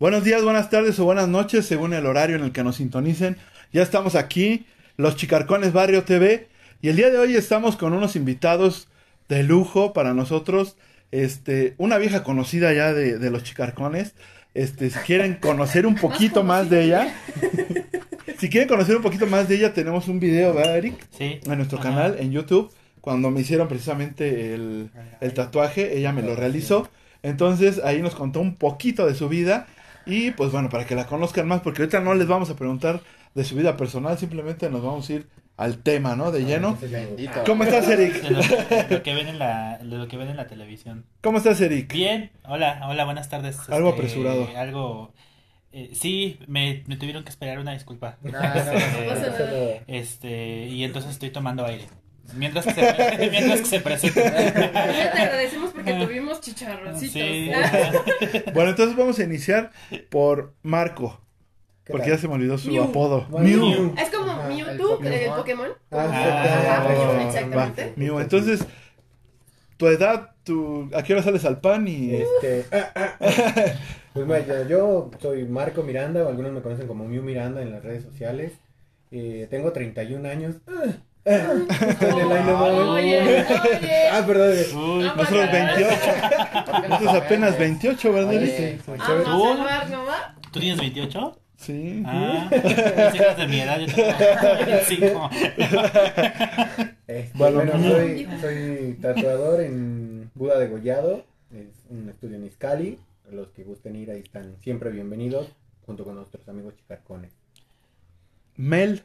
Buenos días, buenas tardes o buenas noches, según el horario en el que nos sintonicen. Ya estamos aquí, los Chicarcones Barrio TV, y el día de hoy estamos con unos invitados de lujo para nosotros. Este, una vieja conocida ya de, de los Chicarcones. Este, si quieren conocer un poquito más de ella, si quieren conocer un poquito más de ella, tenemos un video, ¿verdad, Eric? Sí. En nuestro Ajá. canal, en YouTube, cuando me hicieron precisamente el, el tatuaje, ella me lo realizó. Entonces ahí nos contó un poquito de su vida y pues bueno, para que la conozcan más, porque ahorita no les vamos a preguntar de su vida personal, simplemente nos vamos a ir al tema, ¿no? De lleno. Bendito. ¿Cómo estás, Eric? De lo, que ven en la, de lo que ven en la televisión. ¿Cómo estás, Eric? Bien, hola, hola, buenas tardes. Algo Este, apresurado. Algo, eh, sí, me, me tuvieron que esperar una disculpa. No, no, no, Este, no, no, no. Este, y entonces estoy tomando aire. Mientras que se, mientras que se presenta. Ya te agradecemos porque tuvimos chicharroncitos. Sí. Bueno, entonces vamos a iniciar por Marco, ¿Qué porque tal? ya se me olvidó su Mew. apodo. Mew. Mew. Es como Ajá, Mewtwo, Pokémon. el Pokémon. Ah, Ajá, exactamente. exactamente. Mew, entonces, tu edad, tu, ¿a qué hora sales al pan? Y... Este, ah, ah, ah. pues bueno, yo soy Marco Miranda, o algunos me conocen como Mew Miranda en las redes sociales. Eh, tengo 31 años. Oye, oye. Ah, perdón. Uy, Nosotros 28. Nosotros apenas 28, ¿verdad, Oye, Vamos chévere. ¿Tú? ¿Tú tienes 28? Sí. Ah, pensé que eras de mi edad, yo tengo 25. Este, Bueno, bueno, soy, soy tatuador en Buda de Gollado. Es un estudio en Iscali. Los que gusten ir ahí están siempre bienvenidos, junto con nuestros amigos chicarcones. Mel,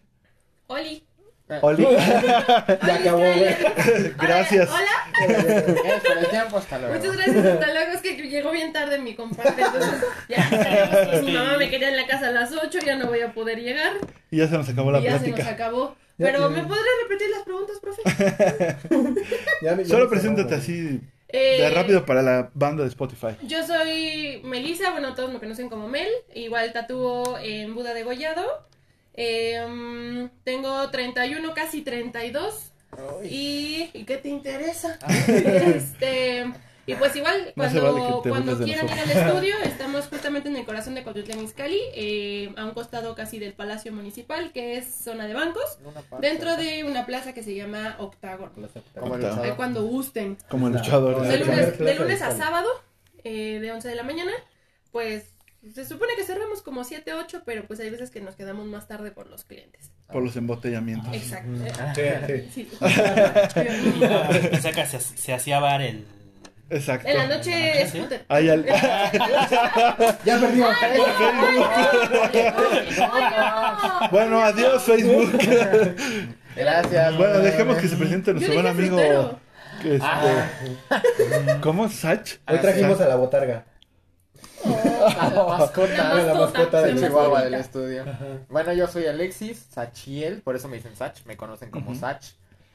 Oli. Oli. Ya acabó, güey. Gracias. Hola, Gracias por el tiempo, hasta luego. muchas gracias. Hasta luego. Es que llegó bien tarde mi compadre. Entonces, ya sabemos que mi mamá me quería en la casa a las 8. Ya no voy a poder llegar. Y ya se nos acabó la y ya se nos plática. acabó. Ya, Pero. ¿me podrás repetir las preguntas, profe? Ya me- ya Solo preséntate así Eh, de rápido para la banda de Spotify. Yo soy Melissa, bueno, todos me conocen como Mel. Igual tatúo en Buda de Gollado. Eh, tengo 31, casi 32. ¿Y, ¿y qué te interesa? este, y pues igual, No cuando, vale cuando quieran ir al estudio, estamos justamente en el corazón de Cotitlán Izcalli, eh, a un costado casi del Palacio Municipal, que es zona de bancos, parte. dentro de una plaza que se llama Octavo. Ahí cuando gusten. Como el Ah, luchador. De lunes, de lunes a sábado, eh, de 11 de la mañana, pues se supone que cerramos como 7, 8, pero pues hay veces que nos quedamos más tarde por los clientes. Por los embotellamientos. Exacto. Mm, Sí, sí. que se, se hacía bar el. Exacto. En la noche es scooter. Al- Ya perdió. Bueno, adiós Facebook. Gracias. bueno, dejemos que se presente nuestro buen amigo. este, Ah. ¿Cómo? ¿Sach? Hoy trajimos a la botarga. La mascota. La la mascota, de Chihuahua del estudio. Bueno, yo soy Alexis Sachiel, por eso me dicen Sach, me conocen como Ujú. Sach.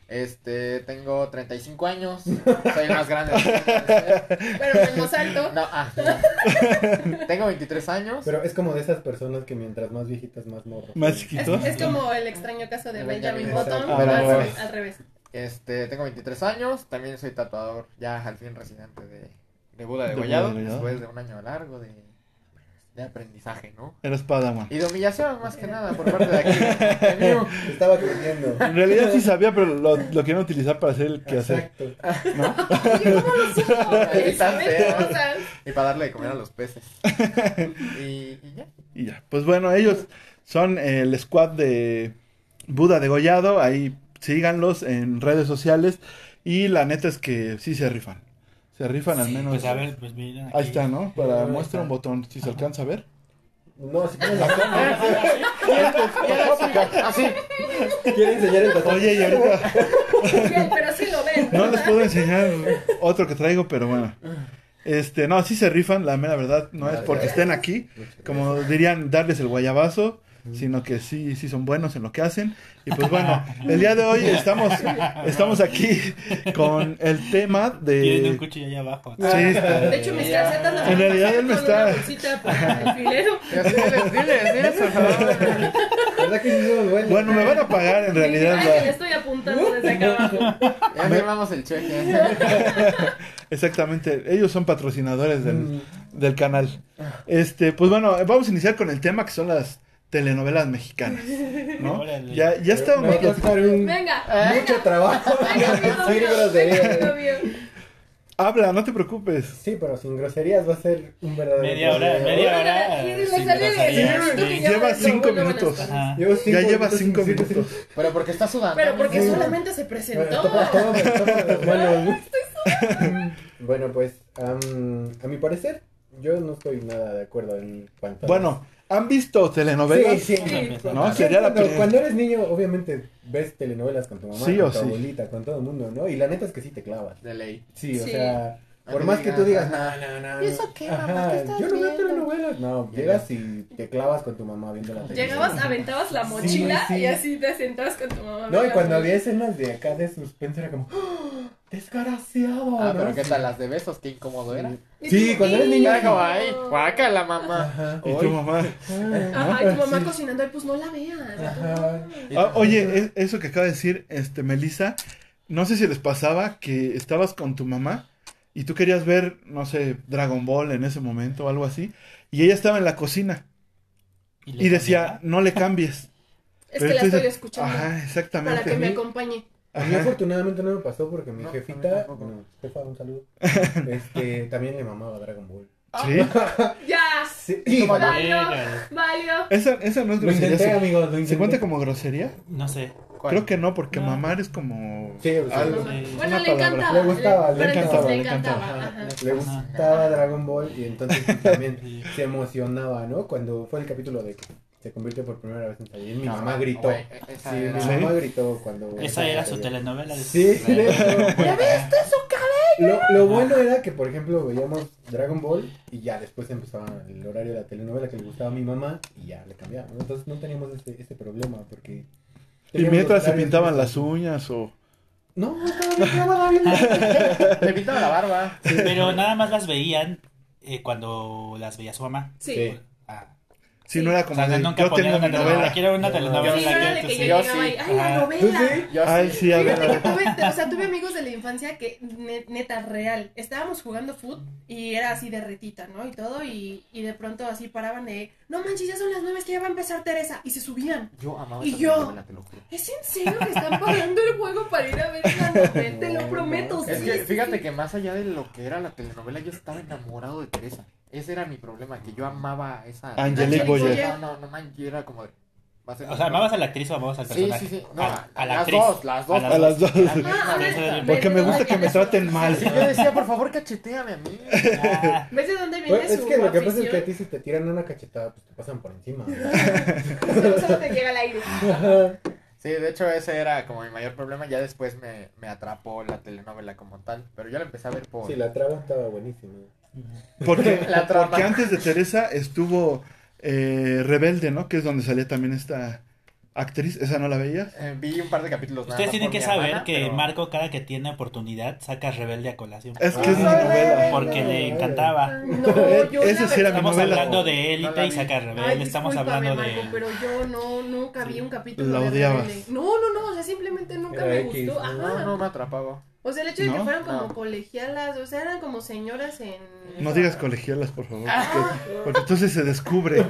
Este, tengo 35 años, soy más grande. Pero menos alto. No, ah, no. Tengo 23 años. Pero es como de esas personas que mientras más viejitas, más morro. Más Es, chiquitos. es como el extraño caso de Benjamin. Button, Ah, pero al, al revés. Este, tengo 23 años, también soy tatuador, ya al fin residente de, de Buda de De Gollado. después de un año largo de, de aprendizaje, ¿no? Eres Padawan. Y de humillación, más que nada, por parte de aquí. de. Estaba creciendo. En realidad sí sabía, pero lo, lo quieren utilizar para hacer el quehacer. Exacto. ¿no? Oye, ¿cómo lo supo? Ahí ¿Sabes está, feo. cosas? Y para darle de comer a los peces. Y, y ya. Y ya. Pues bueno, ellos son el squad de Buda de Gollado. Ahí síganlos en redes sociales. Y la neta es que sí se rifan. Se rifan al menos. Pues a ver, pues aquí. Ahí está, ¿no? Para muestra está. un botón, si se alcanza a ver. No, si quieren, la Así. quieren enseñar el tatuaje. Oye, y ahorita Bien, pero sí lo ven. no les puedo enseñar otro que traigo, pero bueno. Este, no, sí se rifan, la mera verdad, no es porque estén aquí. Como dirían, darles el guayabazo. Sino que sí, sí son buenos en lo que hacen. Y pues bueno, el día de hoy estamos, estamos aquí con el tema Tiene un de... cuchillo allá abajo. Sí, está- De hecho, mis calcetas las En realidad él me está-. Bueno, me van a pagar en realidad. Ay, la- estoy apuntando desde acá abajo. Ya firmamos el cheque. Exactamente, ellos son patrocinadores Mm. del, del canal. Este, pues bueno, vamos a iniciar con el tema que son las telenovelas mexicanas, ¿no? Órale. Ya, ya Me estábamos va a costar un- Venga. mucho trabajo. Habla, no te preocupes. Sí, pero sin groserías va a ser un verdadero Media hora, media hora. Lleva cinco minutos. Ya lleva minutos cinco minutos. Pero porque está sudando. Pero porque Sí. solamente se presentó. Bueno, toma- toma- toma las manos. Bueno, pues, a mi parecer, yo no estoy nada de acuerdo en cuanto a... Bueno, ¿han visto telenovelas? Sí, sí. Sí. ¿No? Sí, Sería la cuando, eres niño, obviamente ves telenovelas con tu mamá, Sí con tu sí. abuelita, con todo el mundo, ¿no? Y la neta es que sí te clavas. De ley. Sí, o Sí. sea, por más que tú digas, no, no, no. ¿Y eso qué, mamá? Ajá, ¿Qué estás Yo no veo telenovelas. No, llegas y te clavas con tu mamá viendo la televisión. Llegabas, aventabas la mochila sí. y así te sentabas con tu mamá. No, y cuando había escenas de acá de suspenso era como, ¡Ah! desgraciado. Ah, ¿no? pero ¿qué tal las de besos? Qué incómodo era. Sí, cuando eres niño, Ya como "Ih". ahí, guácala, mamá. Ajá. Y tu mamá. Ajá, y tu mamá Sí. cocinando, y pues no la veas. Ajá. Ah, oye, e- eso que acaba de decir, este, Melissa, no sé si les pasaba que estabas con tu mamá y tú querías ver, no sé, Dragon Ball en ese momento o algo así, y ella estaba en la cocina y decía, no le cambies. Es Pero que la estoy escuchando. Ajá, exactamente. para que me acompañe. A mí afortunadamente no me pasó porque mi No, jefita, tampoco. bueno, jefa, un saludo, este, también le mamaba Dragon Ball. Sí. Ya. Sí, Valió, valió. Esa, esa no es grosería. intenté, ¿Se, amigos, lo ¿se cuenta como grosería? No sé. ¿Cuál? Creo que no, porque No. mamar es como Sí, o sea, algo. Sí. Bueno, le palabra. encantaba. Le gustaba, le encantaba, le encantaba. ajá. Le gustaba Dragon Ball y entonces también se emocionaba, ¿no? Cuando fue el capítulo de que se convirtió por primera vez en Saiyajin, mi No, mamá gritó. Sí, era- mi ¿Sí? mamá gritó cuando... Esa era su telenovela. de- Sí, de hecho. ¿Ya viste su cabello? Lo, lo bueno era que, por ejemplo, veíamos Dragon Ball y ya después empezaba el horario de la telenovela que le gustaba a mi mamá y ya le cambiaba. Entonces no teníamos ese, ese problema porque... Y mientras se pintaban las uñas o... No, estaba bien. Le pintaba la barba. Pero nada más las veían eh, cuando las veía su mamá. Sí. Sí. Si Sí. no era O como sea, de, nunca yo tengo una novela. Quiero una No. telenovela. Sí, era de que yo Yo llegaba sí. y, ay, la Ajá. ¿Tú novela. sí? Ay, sí. a ver, a Fíjate que ver. tuve, o sea, tuve amigos de la infancia que, ne- neta, real, estábamos jugando foot y era así de retita, ¿no? Y todo, y, y de pronto así paraban de, no manches, ya son las nueve, es que ya va a empezar Teresa, y se subían. Yo amaba ¿Y esa yo? telenovela, te lo juro. ¿Es en serio que están parando el juego para ir a ver la novela? Te lo prometo, Es que fíjate que más allá de lo que era la telenovela, yo estaba enamorado de Teresa. Ese era mi problema, que yo amaba a esa. Angelique Boyer. No, no, no, man, yo era como O sea, ¿amabas a la actriz o amabas al Sí, personaje? sí, sí. No, a, a, a la las actriz. dos, las dos. A las dos. A Ah, a me ver, gusta. ¿ves Porque me gusta que me traten mal. Sí, yo decía, por favor, cacheteame a mí. Ah, ¿Ves de dónde viene Pues, es que lo que pasa es que a ti si te tiran una cachetada, pues te pasan por encima. Solo te llega al aire. Sí, de hecho ese era como mi mayor problema. Ya después me, me atrapó la telenovela como tal. Pero yo la empecé a ver por... Sí, la traba estaba buenísima. Porque, porque antes de Teresa estuvo eh, Rebelde, ¿no? Que es donde salía también esta actriz. ¿Esa no la veías? Eh, vi un par de capítulos Ustedes tienen que saber hermana, que pero- Marco, cada que tiene oportunidad, saca Rebelde a colación. Es que es mi Ah, novela. Porque le encantaba. No, yo Ese sí era mi Estamos novela. hablando de Élite la y saca Ay, Rebelde. Estamos hablando Marco, de. pero yo no, nunca vi un capítulo La de odiabas. Rebelde. No, no, no, o sea, simplemente nunca Era me X, gustó. ¿no? Ajá. No, no me atrapaba. O sea, el hecho de que fueran como No. colegialas, o sea, eran como señoras en... No digas colegialas, por favor. Porque, porque entonces se descubre.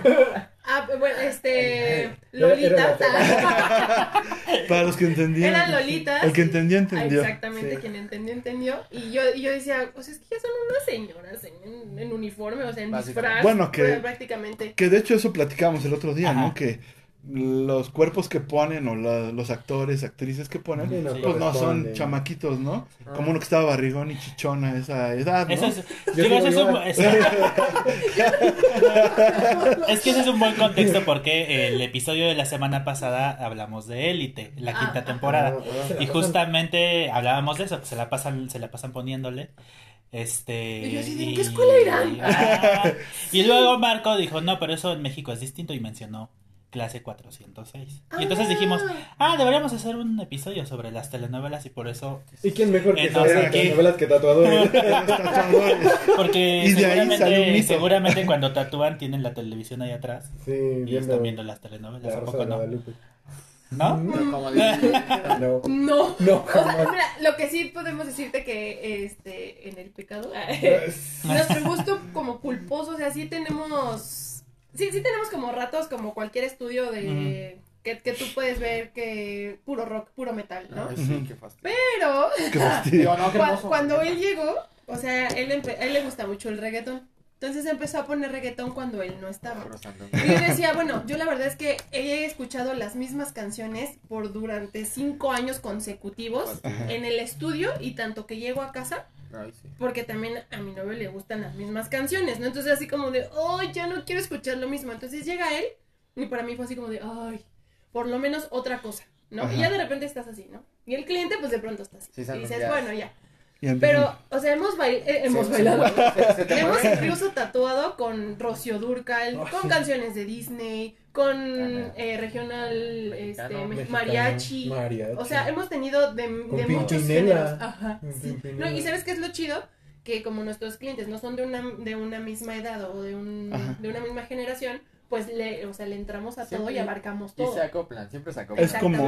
Ah, bueno, este... Era Para los que entendían. Eran lolitas. El que entendía, Ah, entendió. Exactamente, Sí. quien entendió, entendió. Y yo, y yo decía, o sea, es que ya son unas señoras en, en uniforme, o sea, en disfraz. Bueno, que- pues, Prácticamente. Que de hecho eso platicamos el otro día, Ajá. ¿no? Que los cuerpos que ponen o la- los actores, actrices que ponen, Sí, no pues no son chamaquitos, ¿no? Ah. Como uno que estaba barrigón y chichona a esa edad, ¿no? Eso es, Yo digo, es, un, igual. es- es que ese es un buen contexto porque el episodio de la semana pasada hablamos de Élite, la Ah, quinta temporada. Ah, Y justamente hablábamos de eso, que se la pasan, se la pasan poniéndole. Este. Y yo así ¿en qué escuela irán? Ah, y luego Marco dijo, no, pero eso en México es distinto y mencionó clase 406. Y entonces dijimos, ah, deberíamos hacer un episodio sobre las telenovelas y por eso, ¿Y quién mejor que saber tatuadores? Tatuadores. porque Y seguramente, seguramente cuando tatúan tienen la televisión ahí atrás Sí, y viendo están viendo las telenovelas, la ¿a Rosa poco de no? ¿No? No, como dice. No, No. no, O sea, jamás. mira, lo que sí podemos decirte que este en el pecado nuestro gusto como culposo, o sea, sí tenemos sí sí tenemos como ratos como cualquier estudio de que, que tú puedes ver que puro rock, puro metal, ¿no? Ay, sí, qué fastidio. Pero Qué fastidio. No, qué hermoso. cuando él llegó, o sea, él empe- a él le gusta mucho el reggaetón. Entonces empezó a poner reggaetón cuando él no estaba. Y yo decía, bueno, yo la verdad es que he escuchado las mismas canciones por durante cinco años consecutivos en el estudio y tanto que llego a casa, Ay, sí. porque también a mi novio le gustan las mismas canciones, ¿no? Entonces así como de, oh, ya no quiero escuchar lo mismo. Entonces llega él y para mí fue así como de, ay, por lo menos otra cosa, ¿no? Ajá. Y ya de repente estás así, ¿no? Y el cliente pues de pronto está así. Sí, y dices, bueno, ya. Y Pero, o sea, hemos, bail- eh, hemos bailado. hemos incluso tatuado con Rocío Durcal, Oh, con sí. canciones de Disney, con Ajá. eh, regional este, Mexicano. me- Mexicano, mariachi. mariachi. O sea, hemos tenido de, Con de muchos géneros. Ajá. No, y ¿sabes qué es lo chido? Que como nuestros clientes no son de una, de una misma edad o de, un, Ajá. de una misma generación, pues le, o sea, le entramos a todo y abarcamos Y todo. se acoplan, siempre se acoplan. Es como,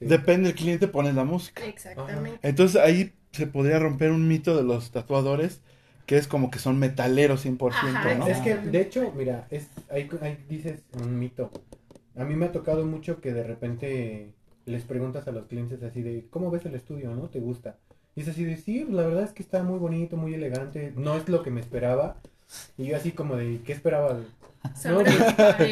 depende del cliente, pones la música. Exactamente. Entonces ahí se podría romper un mito de los tatuadores, que es como que son metaleros 100%, Ajá, ¿no? Es que, de hecho, mira, es, ahí, ahí dices un mito. A mí me ha tocado mucho que de repente les preguntas a los clientes así de, ¿cómo ves el estudio, no? ¿Te gusta? Y es así de, sí, la verdad es que está muy bonito, muy elegante, no es lo que me esperaba. Y yo así como de, ¿qué esperaba? No.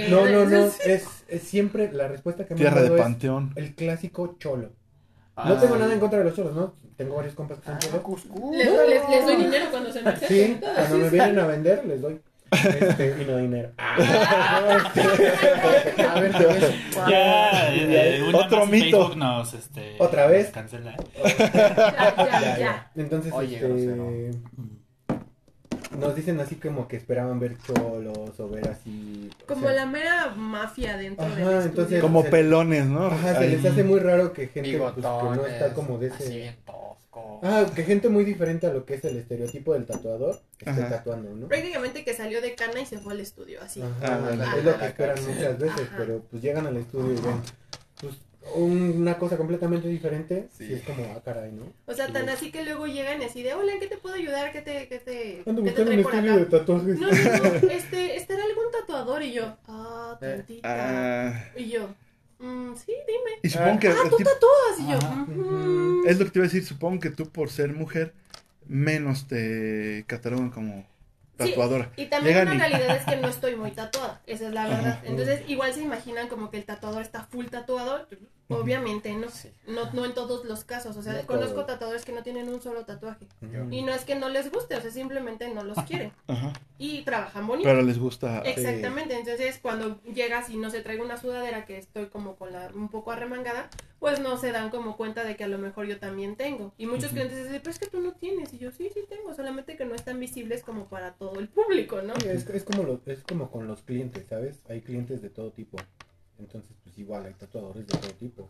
No, no, no, es, es siempre, la respuesta que me han Tierra de dado es panteón. el clásico cholo. No tengo nada en contra de los cholos, ¿no? Tengo varios compas que son Ah, cholos. Cuscú. Les, les- les doy dinero cuando se me acercan. Sí, cuando me vienen a vender, les doy. Este, y no dinero. A ver, a ver. Ya, eh, una Otro más y mito. Facebook nos, este, ¿Otra vez? nos cancela. Ya, ya, Ya, ya. ya. Entonces, Oye, este. Nos dicen así como que esperaban ver cholos o ver así. o Como sea, la mera mafia dentro Ajá, del estudio. entonces- Como se- pelones, ¿no? Ajá, se les hace muy raro que gente pues, que no está como de Así ese. bien tosco. Ah, que gente muy diferente a lo que es el estereotipo del tatuador esté Ajá. tatuando, ¿no? Prácticamente que salió de cana y se fue al estudio, así. Ajá, Ah, vale. es lo que Ajá. esperan muchas veces, Ajá. pero pues llegan al estudio y ven una cosa completamente diferente. Sí. Y es como, ah, caray, ¿no? O sea, Sí. tan así que luego llegan y así de, hola, ¿en qué te puedo ayudar? ¿Qué te, qué te, Ando qué te buscando un trae por estudio de tatuajes. No, no, no, este, ¿estará algún tatuador? Y yo, ah, Eh, tantita. Ah, Y yo, "Mm, sí, dime. y supongo que Ah, tú tipo- tatúas. Y yo. "Ujú". es lo que te iba a decir, supongo que tú por ser mujer menos te catalogan como Sí, tatuadora. Y también Llegan la y- realidad es que no estoy muy tatuada, esa es la verdad. Entonces, igual se imaginan como que el tatuador está full tatuado. Obviamente, no. Sí. No, no en todos los casos. O sea, No conozco tatuadores que no tienen un solo tatuaje. Y no es que no les guste, o sea, simplemente no los quieren. Ajá. Y trabajan bonito. Pero les gusta. Exactamente, entonces cuando llegas y no se traigo una sudadera que estoy como con la un poco arremangada, pues no se dan como cuenta de que a lo mejor yo también tengo. Y muchos clientes dicen, pero es que tú no tienes. Y yo, sí, sí tengo, solamente que no están visibles como para todo el público, ¿no? Sí, es, es como lo- es como con los clientes, ¿sabes? Hay clientes de todo tipo. Entonces, pues igual hay tatuadores de todo tipo.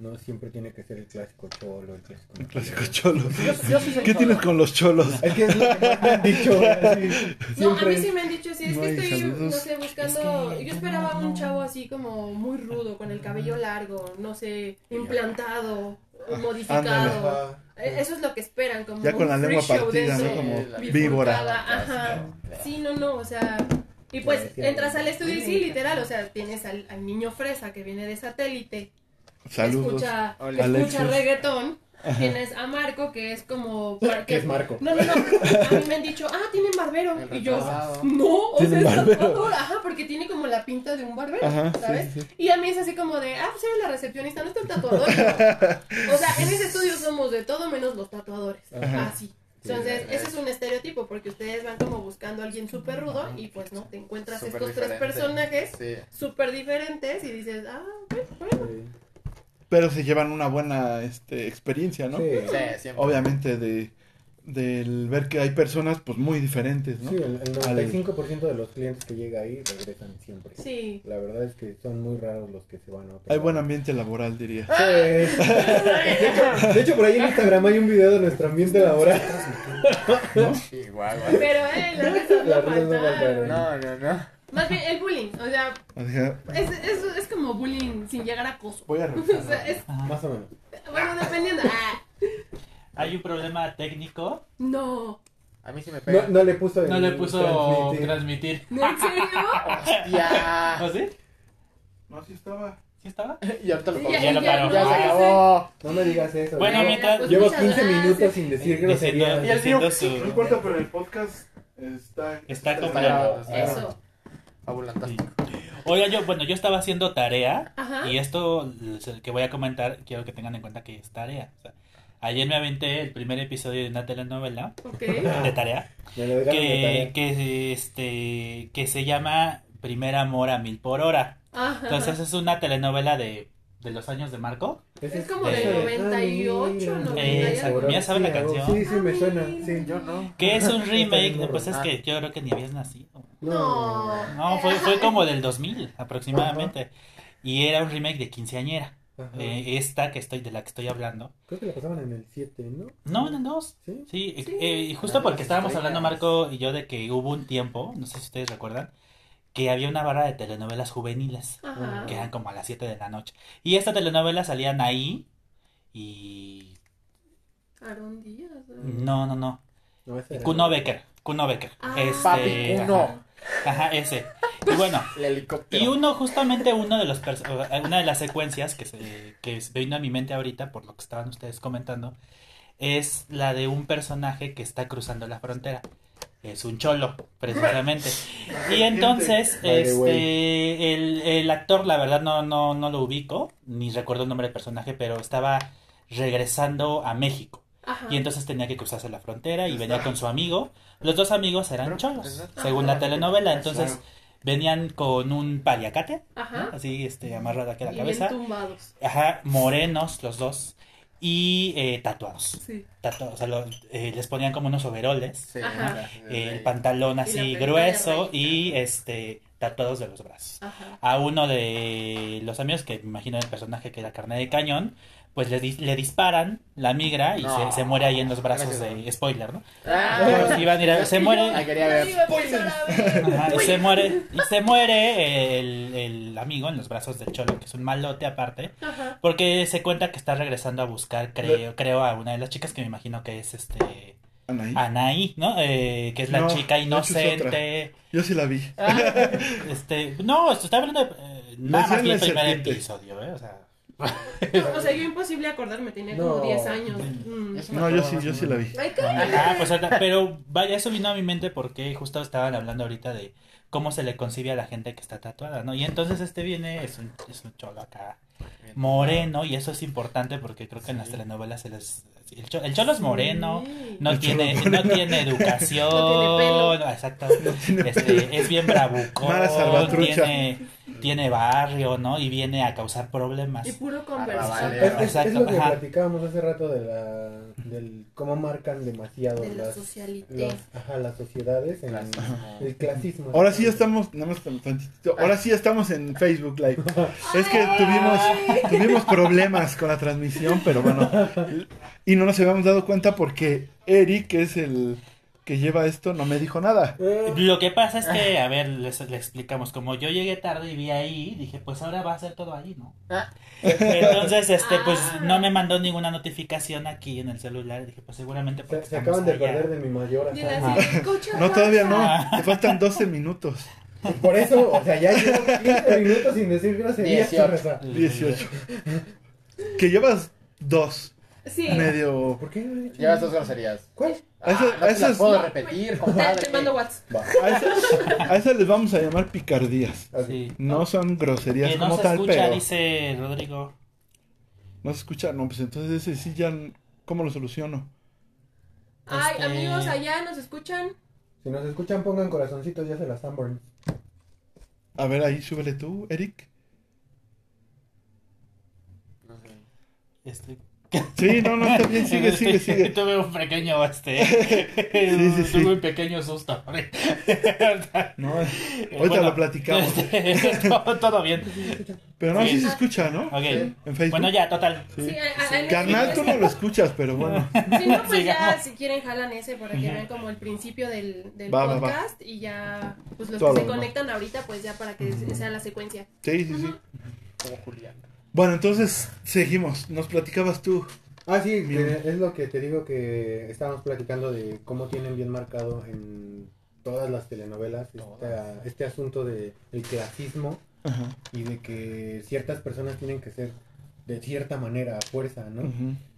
No siempre tiene que ser el clásico cholo, el clásico. El clásico cholo. Yo, yo sí soy ¿Qué cholo. tienes con los cholos? Es que es lo que me han dicho. así, No, a mí sí me han dicho, sí, es No que estoy, saludos. no sé, buscando, Es que- yo esperaba un chavo así como muy rudo, con el cabello largo, no sé, implantado, modificado. Ajá. Eh, Eso es lo que esperan, como Ya con un la lengua partida, ¿no? Como víbora. Ajá. Sí, no, no, o sea. Y pues entras al estudio y sí, literal, o sea, tienes al, al niño fresa que viene de satélite, que Saludos. escucha, Hola. que escucha Alexis. reggaetón. Tienes a Marco que es como. ¿Qué es Marco? No, no, no. A mí me han dicho, ah, tienen barbero. Y yo, no, o sea, es barbero. tatuador. Ajá, porque tiene como la pinta de un barbero, Ajá, ¿sabes? sí, sí. Y a mí es así como de, ah, pues eres la recepcionista, no está el tatuador. o sea, en ese estudio somos de todo menos los tatuadores. Ajá. Así. Entonces, ese es un estereotipo porque ustedes van como buscando a alguien súper rudo y pues no, te encuentras estos tres personajes Sí. súper diferentes y dices, ah, bueno. Sí. Pero se llevan una buena este, experiencia, ¿no? Sí. Sí, siempre. Obviamente de del ver que hay personas pues muy diferentes, ¿no? Sí, el, el Al- 95% de los clientes que llega ahí regresan siempre. Sí. La verdad es que son muy raros los que se van a otro Hay lado. buen ambiente laboral, diría. Sí. De hecho, de hecho, por ahí en Instagram hay un video de nuestro ambiente laboral. Igual, Pero, eh, risas Las no risas no faltaron. No, no, no. Más bien, el bullying. O sea, es, es, es como bullying sin llegar a acoso. Voy a O sea, es, Más o menos. bueno, dependiendo. Ah, Hay un problema técnico. no. A mí sí me No, pega. no le puso el No le puso transmitir. transmitir. ¿No, ¿En serio? Ya. ¿O sí? No, sí estaba. ¿Sí estaba? Y ahorita lo Ya- pongo. Ya lo paró. Ya se acabó. No me digas eso. Bueno, mientras- Pues Llevo muchas 15 gracias. minutos sin decir groserías. Y su... No importa, pero el podcast está... Está grabado. Eso. Fabulantástico. Oiga, yo, bueno, yo estaba haciendo tarea Ajá. y esto el que voy a comentar, quiero que tengan en cuenta que es tarea. O sea, ayer me aventé el primer episodio de una telenovela de tarea de que, que, este, que se llama Primer Amor a Mil por Hora. Ajá. Entonces es una telenovela de, de los años de Marco. Es como de ese 98, Ah, mira. 90 y algo. Seguro. ¿Ya sabe la canción? Sí, sí, me suena. Sí. Yo no. Que es un remake, pues es que yo creo que ni habías nacido. No. No, fue, fue como del 2000 aproximadamente. Y era un remake de Quinceañera. Eh, esta que estoy de la que estoy hablando. Creo que la pasaban en el 7, ¿no? No, en el 2. Sí. Sí, Sí. eh, y justo Ah, porque estábamos estrellas. hablando Marco y yo de que hubo un tiempo, no sé si ustedes recuerdan, que había una barra de telenovelas juveniles, Ajá. que eran como a las 7 de la noche. Y esta telenovela salían ahí y... Aaron Díaz. ¿no? No, no, Kuno Becker. Kuno Becker. Ah. Este, Papi Kuno. Ajá, ese. Y bueno, El helicóptero. Y uno, justamente uno de los o- una de las secuencias que se que vino a mi mente ahorita por lo que estaban ustedes comentando es la de un personaje que está cruzando la frontera. Es un cholo, precisamente. Y entonces, este, el, el actor, la verdad no, no, no lo ubico, ni recuerdo el nombre del personaje, pero estaba regresando a México. Ajá. Y entonces tenía que cruzarse la frontera y venía con su amigo. Los dos amigos eran cholos, según la telenovela. Entonces venían con un paliacate, así este, amarrado aquí a la Y bien cabeza. tumbados. Ajá, morenos los dos y eh, tatuados. Sí. Tatuados, o sea, lo- eh, les ponían como unos overoles, Sí, Ajá. el el pantalón así grueso y este tatuados de los brazos. Ajá. A uno de los amigos, que me imagino el personaje que era carne de cañón, pues le, dis- le disparan la migra y No. se, se muere ahí en los brazos Gracias. de spoiler, ¿no? Ah, Pues iban a ir a- se muere quería ver. Ajá, y se muere y se muere el, el amigo en los brazos del cholo que es un malote aparte Ajá. porque se cuenta que está regresando a buscar creo creo a una de las chicas que me imagino que es este Anaí. Anaí no Eh, que es la No, chica inocente Yo sí la vi. este no esto está hablando de eh, nada más vi el primer serpiente. episodio eh o sea O sea, yo imposible acordarme, tenía como No. 10 años. Mm. Me No, yo sí, yo sí la vi. Ay, qué Ajá, pues pero vaya, eso vino a mi mente porque justo estaban hablando ahorita de cómo se le concibe a la gente que está tatuada, ¿no? Y entonces este viene, es un, es un cholo acá, moreno, y eso es importante porque creo que en las telenovelas se les... El, cho- el cholo es moreno, Sí. no El tiene, cholo no tiene educación, No tiene pelo. exacto, este, es bien bravucón, tiene, tiene barrio, ¿no? Y viene a causar problemas. Y puro Arrabales. conversación. Es, es- lo que ajá. platicábamos hace rato de la, del cómo marcan demasiado De la las, socialité. las, ajá, las sociedades en Clasismo. el clasismo. Ahora sí ya estamos, nada más tan- tantito, ahora sí ya estamos en Facebook Live. Es que tuvimos, tuvimos problemas con la transmisión, pero bueno. Y no nos habíamos dado cuenta porque Eric, que es el que lleva esto, no me dijo nada. Eh, Lo que pasa es que, a ver, les, les explicamos, como yo llegué tarde y vi ahí, dije, pues ahora va a ser todo ahí, ¿no? Ah. Entonces, este, pues Ah. no me mandó ninguna notificación aquí en el celular, dije, pues seguramente porque se, se acaban de allá. perder de mi mayor Dile hazaña. así, "Cocha, No, todavía cocha". no. Te faltan 12 minutos. Por eso, o sea, ya llevo 15 minutos sin decir groserías. 18. Raza. 18. Que llevas dos. Sí. Medio. ¿Por qué no nada? dos groserías. ¿Cuál? Ah, no a te esas- las puedo no, repetir, compadre. te mando WhatsApp. A esas, a esas les vamos a llamar picardías. Sí. No son groserías Que no como se tal, escucha, pero. dice Rodrigo. No se escucha, no, pues entonces ese sí ya. ¿Cómo lo soluciono? Ay, Este- amigos, allá nos escuchan. Si nos escuchan, pongan corazoncitos, ya se las Sanborn. A ver, ahí súbele tú, Eric. No sé. Este, Sí, no, no, está bien, sigue, sigue, sigue. Tuve un pequeño, este. Sí, sí, sí. Tuve un pequeño susto. No, ahorita Bueno, lo platicamos. todo, todo bien. Pero no, sí se escucha, ¿no? Ok. En Facebook. Bueno, ya, total. Carnal, tú no lo escuchas, pero bueno. Si no, pues ya, si quieren, jalan ese para que vean como el principio del, del Va, va, va. podcast y ya, pues los Todo que se conectan ahorita, pues ya para que sea la secuencia. Sí, sí, sí. Como Julián. Bueno, entonces seguimos. Nos platicabas tú. Ah, sí, Bien. que es lo que te digo que estábamos platicando de cómo tienen bien marcado en todas las telenovelas esta- este asunto de el clasismo Ajá. y de que ciertas personas tienen que ser de cierta manera a fuerza, ¿no?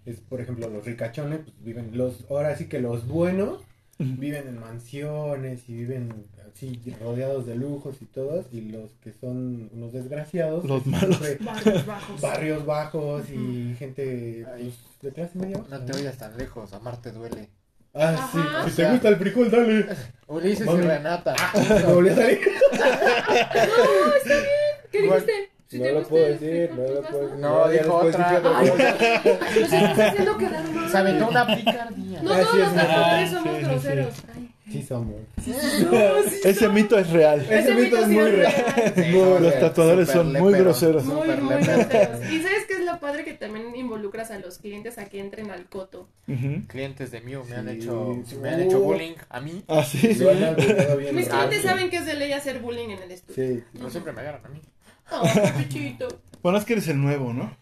Es por ejemplo los ricachones, pues viven los ahora sí que los buenos viven en mansiones y viven así rodeados de lujos y todos y los que son unos desgraciados Los malos. Barrios bajos. barrios bajos y gente Ay. pues, de clase media baja, No te vayas tan lejos, amarte duele. Ah, sí. Si te gusta el frijol, dale. Ulises Mami. y Renata. Me volví a salir. ¿Qué Igual- dijiste? Si No lo puedo decir, no lo puedo ¿no? decir. No, dijo otra. Nos estás haciendo quedar mal. Se aventó una picardía. No Ah, sí, todos los es somos Sí. Ese mito es real. Ese mito es sí muy real. Sí, Muy somos Los tatuadores super son muy groseros. Muy, muy groseros. Y sabes qué es lo padre que también involucras a los clientes a que entren al coto. Clientes de Mew me han hecho, me han hecho bullying a mí. Ah, sí, sí. Lo han albureado bien Mis clientes saben que es de ley hacer bullying en el estudio. Sí. No siempre me agarran a mí. Oh. Bueno, es que eres el nuevo, ¿no?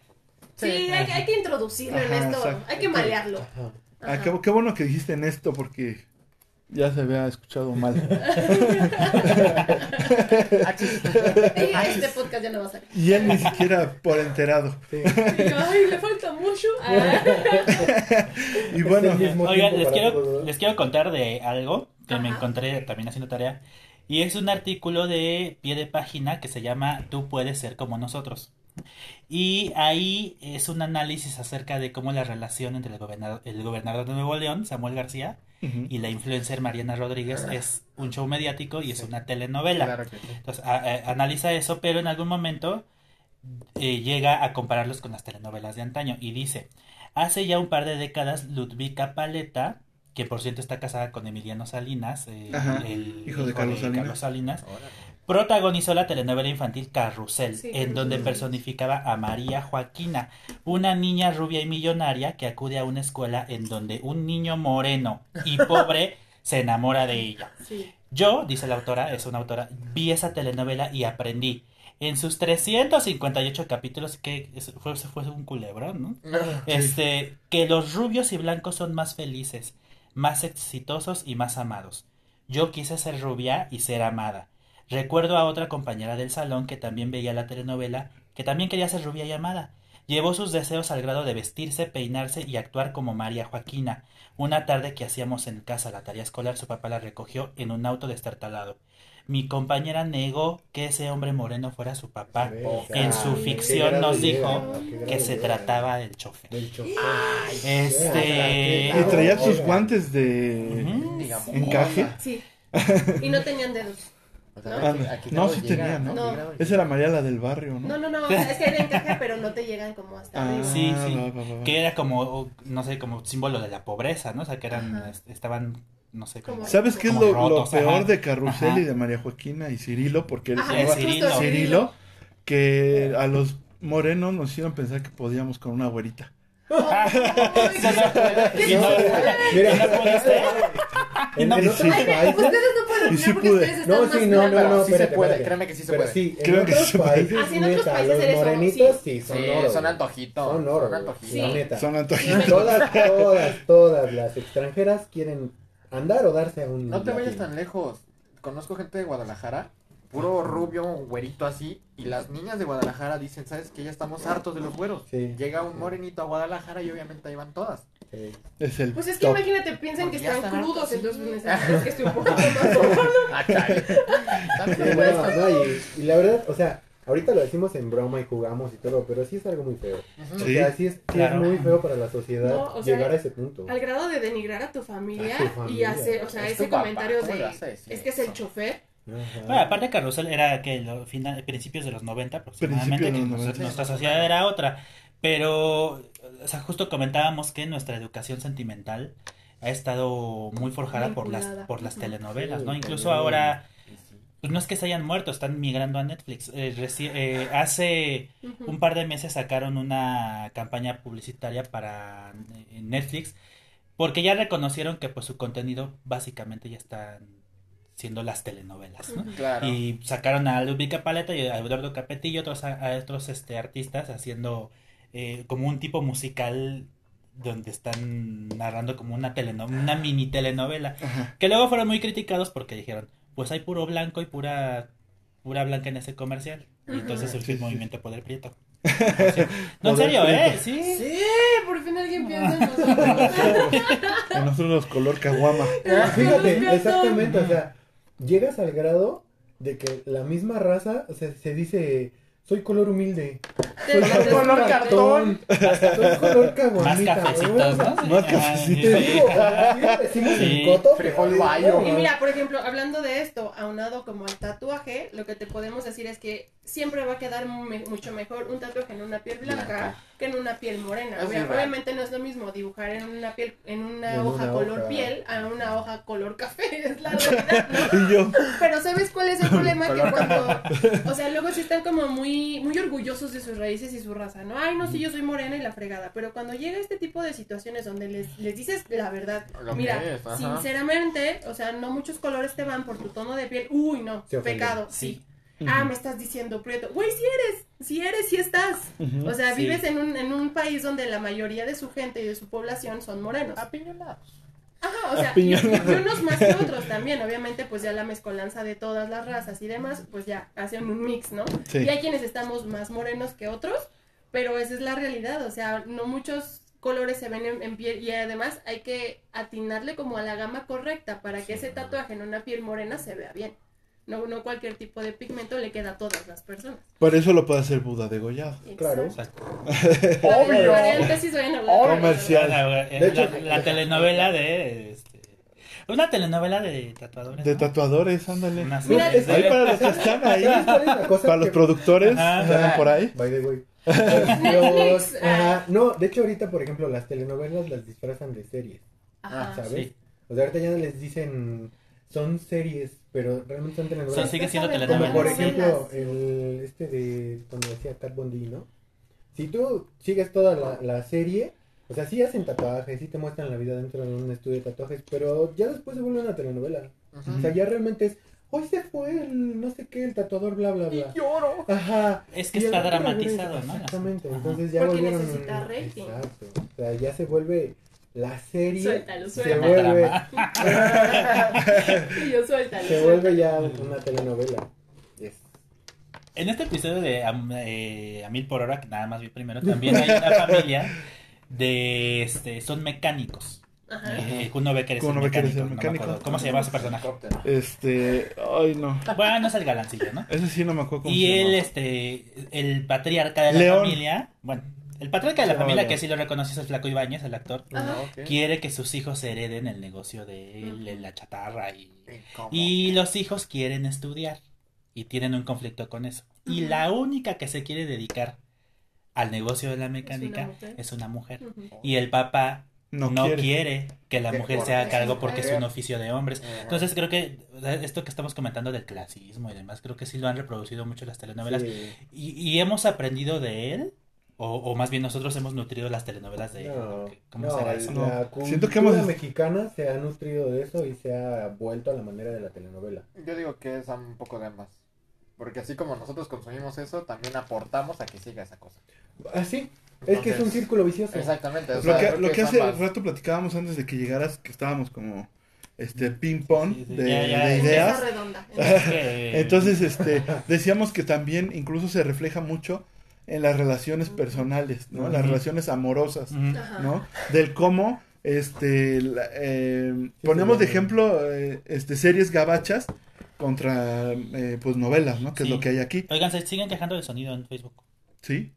Sí, hay, que- hay que introducirlo en esto. exacto. Hay que malearlo. Ajá. Ah, qué bueno que dijiste en esto porque ya se había escuchado mal. Y este podcast ya no va a salir. Y él ni siquiera por enterado. Sí. Ay, le falta mucho. Ah. Y bueno, Oigan, les quiero, les quiero contar de algo que me Ajá. encontré también haciendo tarea. Y es un artículo de pie de página que se llama Tú puedes ser como nosotros. Y ahí es un análisis acerca de cómo la relación entre el gobernador, el gobernador de Nuevo León, Samuel García, Y la influencer Mariana Rodríguez es un show mediático y es una telenovela. Claro que sí. Entonces, a- a- analiza eso, pero en algún momento eh, llega a compararlos con las telenovelas de antaño y dice, hace ya un par de décadas Ludvika Paleta, que por cierto está casada con Emiliano Salinas, eh, el hijo de Carlos Salinas. Carlos Salinas, Órale. Protagonizó la telenovela infantil Carrusel, Sí, en donde personificaba a María Joaquina, una niña rubia y millonaria que acude a una escuela en donde un niño moreno y pobre se enamora de ella. Sí. Yo, dice la autora, es una autora, vi esa telenovela y aprendí. En sus 358 capítulos, que fue, fue un culebrón, ¿no? Este, que los rubios y blancos son más felices, más exitosos y más amados. Yo quise ser rubia y ser amada. Recuerdo a otra compañera del salón que también veía la telenovela, que también quería ser rubia y amada. Llevó sus deseos al grado de vestirse, peinarse y actuar como María Joaquina. Una tarde que hacíamos en casa la tarea escolar, su papá la recogió en un auto destartalado. Mi compañera negó que ese hombre moreno fuera su papá. En su ¿Qué ficción nos dijo ¿Qué grado que se trataba del chofer. Del chofer. Este... Y traía sus guantes de encaje. Sí. Y no tenían dedos. O sea, ¿No? ¿a qué- a qué No, grado sí llega? tenía, ¿no? ¿A qué No. grado Esa era María la del barrio, ¿no? No, no, no. o sea, es que era encaje, pero no te llegan como hasta Ah, arriba. Sí, sí. va, va, va, va. Que era como, no sé, como símbolo de la pobreza, ¿no? O sea, que eran, Ajá. est- estaban, no sé, como... Como- ¿Sabes qué es lo, rotos, lo peor ajá. de Carrusel Ajá. y de María Joaquina y Cirilo? Porque él se Cirilo. Cirilo, que a los morenos nos hicieron pensar que podíamos con una güerita. Ay, Y no- Mira, ¿Y no pudiste? en, No, en otros países. ustedes no pueden sí porque pude. ustedes No, están sí, no, no, no, Sí se puede, créeme que sí se puede. sí, Creo que otros sí países, Ah, en otros países los morenitos sí. son oro. son antojitos. Son oro, Son güey, antojitos. Todas, todas, todas las extranjeras quieren andar o darse a un No te vayas tan lejos. Conozco gente de Guadalajara, puro rubio, un güerito así, y las niñas de Guadalajara dicen, ¿sabes que Ya estamos hartos de los güeros. Sí. Llega un morenito a Guadalajara y obviamente ahí van todas. Sí. Es el Pues es que top. imagínate, piensan que Porque están están crudos, entonces necesitas que esté un poquito más Acá. Sí, no, no, y, y la verdad, o sea, ahorita lo decimos en broma y jugamos y todo, pero sí es algo muy feo. O sea, sí es, sí Claro. es muy feo para la sociedad No, o sea, llegar a ese punto. Al grado de denigrar a tu familia, A tu y familia. hacer, o sea, Es ese papá, comentario ¿cómo le de, es que es el chofer. Ajá. Bueno, aparte Carrusel era que los final, principios de los 90 aproximadamente, Principios de que los nos- 90. nuestra sociedad era otra. Pero, o sea, justo comentábamos que nuestra educación sentimental ha estado muy forjada por las, por las telenovelas, Sí, ¿no? Incluso también. ahora, pues no es que se hayan muerto, están migrando a Netflix. Eh, eh, hace un par de meses sacaron una campaña publicitaria para eh, Netflix porque ya reconocieron que pues su contenido básicamente ya están siendo las telenovelas, ¿no? Claro. Y sacaron a Ludwika Paleta y a Eduardo Capetillo y otros, a, a otros este, artistas haciendo eh, como un tipo musical donde están narrando como una telenovela, una mini telenovela. Ajá. Que luego fueron muy criticados porque dijeron, pues hay puro blanco y pura pura blanca en ese comercial. Y entonces surgió Sí, el sí. movimiento Poder Prieto. No, en serio, ¿eh? Sí. Sí, por fin alguien piensa en nosotros. Y nosotros color caguama. Fíjate, exactamente, o sea, llegas al grado de que la misma raza, o sea, se dice, soy color humilde, soy color cartón. soy color caguamita. Más cafecitos, ¿no? Más cafecitos. Decimos Sí. en coto. Frijol bayo. Y mira, por ejemplo, hablando de esto, aunado como al tatuaje, lo que te podemos decir es que siempre va a quedar me- mucho mejor un tatuaje en una piel blanca Blanca. que en una piel morena. Obvia- verdad. obviamente no es lo mismo dibujar en una piel, en una En hoja una color hoja. piel a una hoja color café, es la realidad, ¿no? Y yo, Pero ¿sabes cuál es el problema? que cuando, o sea, luego sí están como muy, muy orgullosos de sus raíces y su raza, ¿no? Ay, no, sí, yo soy morena y la fregada. Pero cuando llega este tipo de situaciones donde les, les dices la verdad, Lo mira, es, sinceramente, o sea, no muchos colores te van por tu tono de piel. Uy, no, pecado, sí. Ah, me estás diciendo prieto. Güey, si eres, si eres, si estás. O sea, vives en un, en un país donde la mayoría de su gente y de su población son morenos. Apiñonados. Ajá, o sea, y, unos más que otros también, obviamente, pues ya la mezcolanza de todas las razas y demás, pues ya hacen un mix, ¿no? Sí. Y hay quienes estamos más morenos que otros, pero esa es la realidad, o sea, no muchos colores se ven en, en piel y además hay que atinarle como a la gama correcta para que ese tatuaje en una piel morena se vea bien. No, no cualquier tipo de pigmento le queda a todas las personas. por eso lo puede hacer Buda degollado. Claro. Exacto. Obvio. Comercial. La, De hecho- la- la telenovela de... Este, una telenovela de tatuadores. De ¿no? tatuadores, ándale. Una Mira, es- Ahí para los que están ahí, ¿Sabes cuál es la cosa? para los productores, Ajá. por ahí. By the way. Los- ajá, no, de hecho ahorita, por ejemplo, las telenovelas las disfrazan de series, Ajá. ¿sabes? sí. O sea, ahorita ya les dicen, son series, pero realmente son telenovelas. Sí, sigue siendo Como Como por Telenovelas. ejemplo, el este de cuando decía Cat Von D, ¿no? Si tú sigues toda la, la serie, o sea, sí hacen tatuajes, sí te muestran la vida dentro de un estudio de tatuajes, pero ya después se vuelve una telenovela. O sea, ya realmente es, hoy se fue el no sé qué, el tatuador, bla, bla, bla. Lloro. Ajá. Es que Y está dramatizado, ¿no? Exactamente, Ajá. entonces ya Porque volvieron... necesita rating. Exacto, o sea, ya se vuelve la serie, Suéltalo, se suéltalo. vuelve, Y yo suéltalo. se vuelve ya una telenovela. Yes. En este episodio de Am- eh, A Mil por Hora, que nada más vi primero, también hay una familia de, este, son mecánicos. Ajá. Eh, Kuno Becker es el Kuno Becker es el mecánico, no me mecánico. acuerdo. ¿Cómo se llama ese personaje? Este, ay no. Bueno, es el galancillo, ¿no? Ese sí no me acuerdo cómo Y se él, llama. este, el patriarca de la León. familia, bueno, el patriarca de la familia, que sí lo reconoces, es Flaco Ibáñez, el actor. Ah, quiere que sus hijos hereden el negocio de él, la chatarra y... ¿Y cómo? Y los hijos quieren estudiar y tienen un conflicto con eso. Y la única que se quiere dedicar al negocio de la mecánica mujer. es una mujer. Ujú. Y el papá No, no, quiere. quiere. que la mujer por se haga cargo porque es un oficio de hombres. Entonces creo que sea, esto que estamos comentando del clasismo y demás, creo que sí lo han reproducido mucho las telenovelas. Sí. Y, y hemos aprendido de él, o, o más bien nosotros hemos nutrido las telenovelas de. No, ¿Cómo no, será eso? No. La cultura Siento que hemos- mexicana se ha nutrido de eso y se ha vuelto a la manera de la telenovela. Yo digo que es un poco de ambas. Porque así como nosotros consumimos eso, también aportamos a que siga esa cosa. Así, es que es un círculo vicioso. Exactamente. o Lo sea, que, creo lo que que hace ambas. rato platicábamos antes de que llegaras, que estábamos como este ping pong Sí, sí, de, ya, ya, de ya. ideas. Redonda. Es que- Entonces, este, decíamos que también incluso se refleja mucho en las relaciones personales, ¿no? Las relaciones amorosas. ¿no? Del cómo, este, la- eh, ponemos sí, de sí. ejemplo, eh, este, series gabachas contra, eh, pues, novelas, ¿no? Que Sí. es lo que hay aquí, Oigan, se siguen quejando del sonido en Facebook. ¿sí?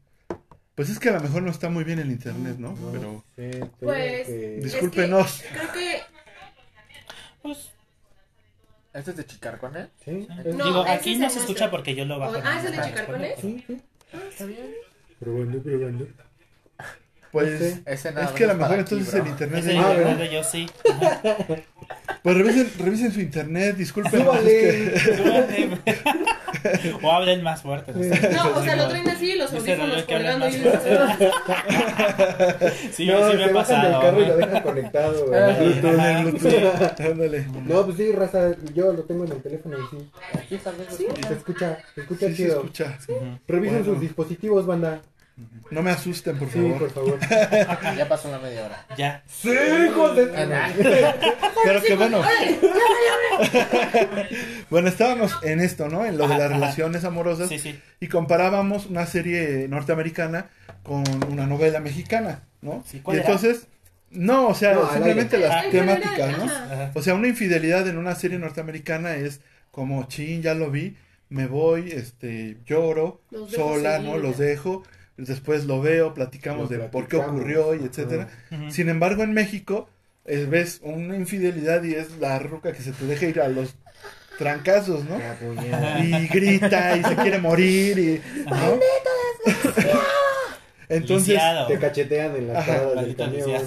Pues es que a lo mejor no está muy bien el internet, ¿no? No Pero, sé, creo Pues, que- Es discúlpenos. Creo que Pues, ¿Este es de Chicarcone? Sí, No, es- digo, aquí no se escucha porque yo lo bajo. Ah, ¿es el de Chicarcone? sí, sí. Está bien. Probando, probando. Pues Sí. Ese nada es que a lo mejor entonces bro. el internet Ese de Ah, yo- de yo sí. Pues revisen, revisen su internet, disculpen. Súbale. o hablen más fuerte. no. No, o sea, lo traen así, los Dice audífonos colgando y Sí, no, sí me se ha pasado. carro y lo dejan conectado. No, pues sí, raza, yo lo tengo en el teléfono y sí. Aquí está bien. Sí. Y se escucha, se escucha Sí, se chido. escucha. Revisen Bueno. sus dispositivos, banda. No me asusten, por Sí, favor. por favor. Ya pasó una media hora. Ya. Sí, hijos de... Ah. Pero que bueno. bueno, estábamos en esto, ¿no? En lo de las ajá. relaciones amorosas. Sí, sí. Y comparábamos una serie norteamericana con una novela mexicana, ¿no? Sí, ¿cuál y era? entonces, no, o sea, No, simplemente las temáticas, ¿no? O sea, una infidelidad en una serie norteamericana es como, chin, ya lo vi, me voy, este, lloro, sola, seguir, ¿no? Los dejo, después lo veo, platicamos Lo de por qué ocurrió y etcétera. Sin embargo, en México, eh, ves una infidelidad y es la ruca que se te deja ir a los trancazos, ¿no? Y grita y se quiere morir y... ¿no? Entonces, Lisiado. Te cachetean en Ajá, paradas del maldito camión.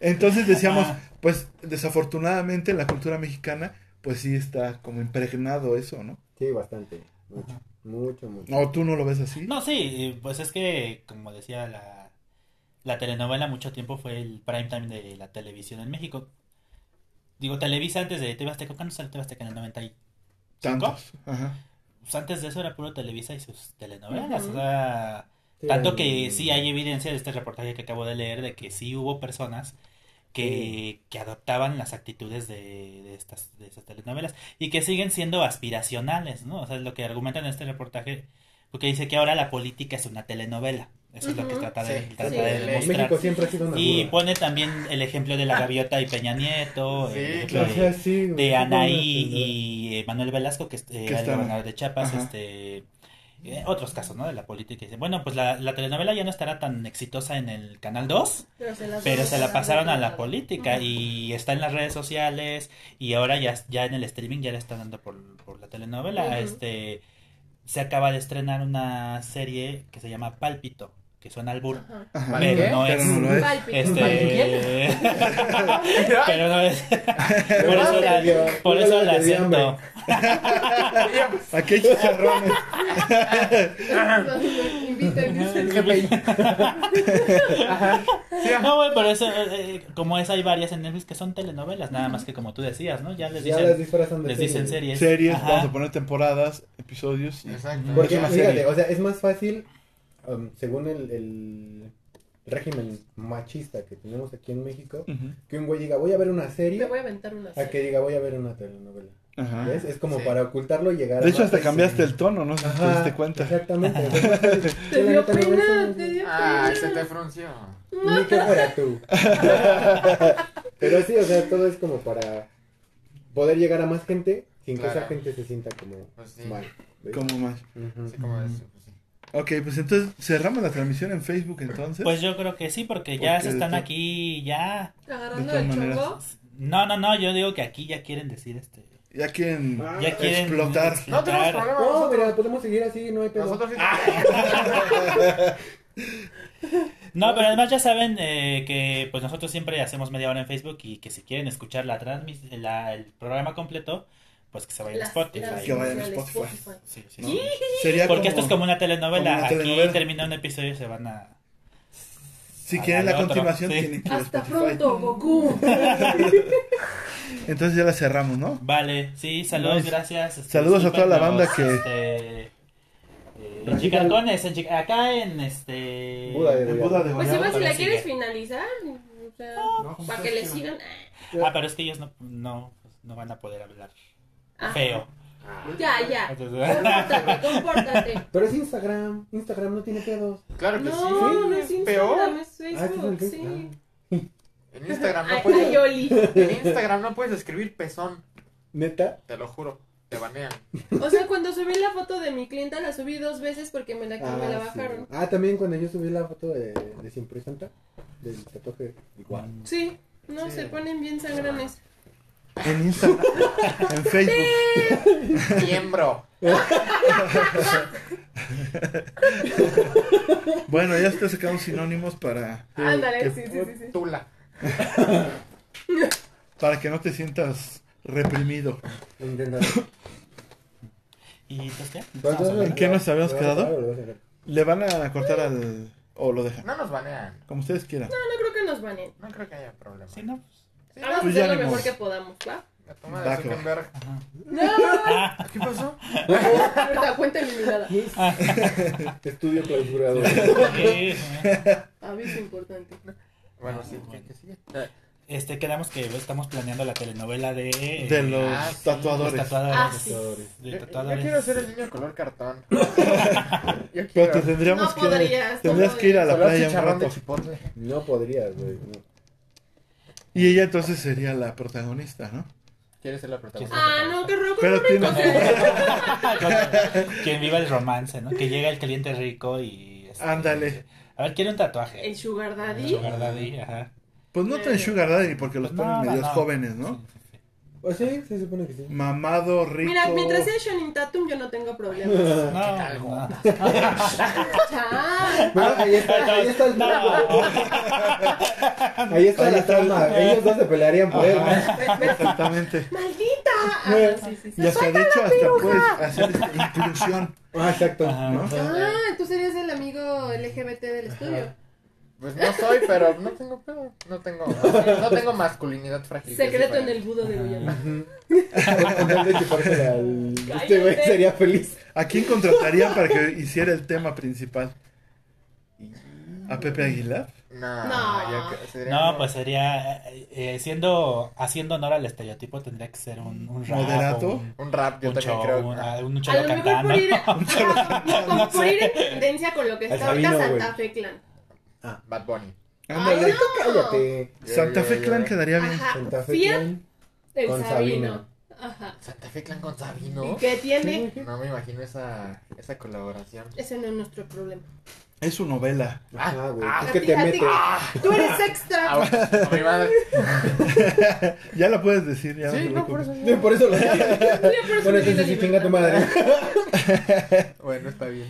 entonces decíamos, Ajá. pues desafortunadamente en la cultura mexicana, pues sí está como impregnado eso, ¿no? Sí, bastante. Mucho, mucho, mucho. No, tú no lo ves así. No, sí, pues es que, como decía la, la telenovela, mucho tiempo fue el prime time de la televisión en México. Digo, Televisa antes de TV Azteca, ¿cuándo salió TV Azteca en el 95? Tantos. Ajá. Pues antes de eso era puro Televisa y sus telenovelas. O sea, Sí, tanto que sí hay evidencia de este reportaje que acabo de leer de que sí hubo personas que, que adoptaban las actitudes de, de estas de estas telenovelas y que siguen siendo aspiracionales, ¿no? O sea, es lo que argumentan en este reportaje, porque dice que ahora la política es una telenovela. Eso es lo que trata de, Sí, trata sí. de demostrar. México siempre ha sido una Y burla. pone también el ejemplo de la gaviota y Peña Nieto, Sí, el ejemplo O de, sea, sí, güey, de Anaí y eh, Manuel Velasco, que eh, era el gobernador de Chiapas, Ajá. este eh, otros casos, ¿no? De la política. Y dicen, bueno, pues la, la telenovela ya no estará tan exitosa en el Canal 2, Pero se, las pero vamos se la pasaron a la política y está en las redes sociales y ahora ya, ya en el streaming ya le están dando por, por la telenovela. Este se acaba de estrenar una serie que se llama Pálpito, que suena al albur, Ajá. Ajá. ¿Vale pero qué? no Pero es no lo es. Este pero no es por eso la, dio- por eso hambre. acento Aquí hay chicharrones. No güey pero eso eh, como es hay varias en Netflix que son telenovelas nada más que como tú decías no ya les Ya dicen de les serie. dicen series Series, Ajá. vamos a poner temporadas, episodios. y- Exacto. Porque serie. o sea, es más fácil, um, según el, el régimen machista que tenemos aquí en México, Ujú. que un güey diga, voy a ver una Me serie, voy a aventar una a serie. que diga, voy a ver una telenovela. Ajá. ¿Ves? Es como Sí. para ocultarlo y llegar De a hecho, más hasta cambiaste el tono, no si te Ajá, diste cuenta. Exactamente. Te dio pena, te dio Ah, se pena. te frunció. Ni que fuera tú. Pero sí, o sea, todo es como para poder llegar a más gente sin que Claro. esa gente se sienta como Pues sí. mal. ¿ves? ¿Cómo más? Ujú. Sí, como es. Ok, pues entonces cerramos la transmisión en Facebook entonces. pues yo creo que sí porque ya Porque se están aquí ya Agarrando el chongo. no no no yo digo que aquí ya quieren decir este ya quieren Ah, ya quieren explotar. No tenemos problema. No, nosotros, mira, podemos seguir así, no hay pedo. nosotros sí No, pero además ya saben eh, que pues nosotros siempre hacemos media hora en Facebook y que si quieren escuchar la transmis la, el programa completo, pues que se vayan a Spotify. las Que vayan a sociales, Spotify. Sí, sí, ¿no? sí. Sería Porque como, esto es como una telenovela. como una Aquí telenovela. termina un episodio y se van a... Si a quieren la continuación, sí. tienen que ir a Hasta Spotify. pronto, Goku. Entonces ya la cerramos, ¿no? Vale, sí, saludos, Nice. gracias. este, Saludos a toda la banda que- este, eh, en Chicarcones, en Chica- acá en este... Buda de En Buda de Pues igual si la quieres finalizar, o sea, No, para que le sigan. Ah, pero es que ellos no, no, no van a poder hablar Ah, feo. Ya, ya. Entonces- Compórtate, compórtate. Pero es Instagram. Instagram no tiene pedos. Claro que No, sí. no es es Instagram, peor. es Ah, ¿sí es el Facebook, sí. ah. En Instagram no Ay, puedes. En Instagram no puedes escribir pezón. ¿Neta? Te lo juro. Te banean. O sea, cuando subí la foto de mi clienta, la subí dos veces porque me la, me la sí. bajaron. Ah, también cuando yo subí la foto de, de Siempre Santa, del tatuaje igual. Sí, no, Sí. se ponen bien sangrones. En Instagram, en Facebook. Miembro. Bueno, ya estoy sacando sinónimos para, Ándale, que- sí, sí, sí, sí. Tula. para que no te sientas reprimido. ¿Y entonces qué? ¿Vas a- ¿En qué nos habíamos ¿Lo vas a quedado? ¿Le van a cortar al... o lo dejan? No nos banean. Como ustedes quieran. No, no creo que nos baneen. No creo que haya problema. Sí, no. Sí, Vamos Pues a ya hacer lo mejor que podamos, ¿va? La toma de que. Zuckerberg. No, ¿Qué pasó? verdad, cuenta eliminada. Estudio clausurado. Sí, sí. Aviso importante. Bueno, sí, ¿qué, qué sigue? Este, quedamos que estamos planeando la telenovela de... eh, De los Ah, sí, tatuadores. los tatuadores. Ah, sí. De Yo, yo tatuadores. quiero ser el niño color cartón. yo Pero quiero. te tendríamos No que... podrías, no tendrías que ir a la playa un rato. No podrías, güey. no. Y ella entonces sería la protagonista, ¿no? ¿Quieres ser la protagonista? Ah, no, qué roco. Pero no tiene-. Quien viva el romance, ¿no? Que llega el cliente rico y... este, Ándale. A ver, quiere un tatuaje. El Sugar Daddy. Sugar daddy, ajá. Pues no tan sugar daddy porque los Pues ponen no, no, medios no. jóvenes, ¿no? Sí. Pues sí, se supone que sí. Mamado, rico. Mira, mientras sea Shonin Tatum, yo no tengo problemas. No. Bueno, ahí está, ahí está el No. Ahí está la trama. Ellos dos se pelearían por él. Exactamente. ¡Maldita! Ah, sí, sí, sí. Y hasta de hecho hasta puedes hacer este, inclusión. Ah, exacto. Ajá. ¿no? Ah, tú serías el amigo LGBT del estudio. Pues no soy, pero no tengo pedo. No tengo, no tengo masculinidad frágil. Secreto en el budo de al- Este güey sería feliz. ¿A quién contratarían para que hiciera el tema principal? ¿A Pepe Aguilar? No, No. sería No, como- pues sería eh, eh, siendo haciendo honor al estereotipo tendría que ser un, un rap, ¿Moderato? un, Un rap, yo un también show, creo. un, ah, un A cholo cantando. por ir, ajá, no, como No por sé. ir en tendencia con lo que está ahorita Santa. Fe Clan. Bad Bunny. Ándale. No. Cállate. Santa Fe Clan quedaría bien. Ajá. Santa Fe Fiat Clan. Con Sabino. Sabino. Ajá. Santa Fe Clan con ¿Y Sabino. qué tiene? No me imagino esa, esa colaboración. Ese no es nuestro problema. Es su novela. Ajá, güey. Ah, Es A que ti- te metes. Tú eres extra. Ah, bueno, mi madre. Ya la puedes decir, ya no Sí, no, por eso. Sí, Por eso lo Yo por eso Bueno, la entonces sí, chinga tu madre. Bueno, está bien.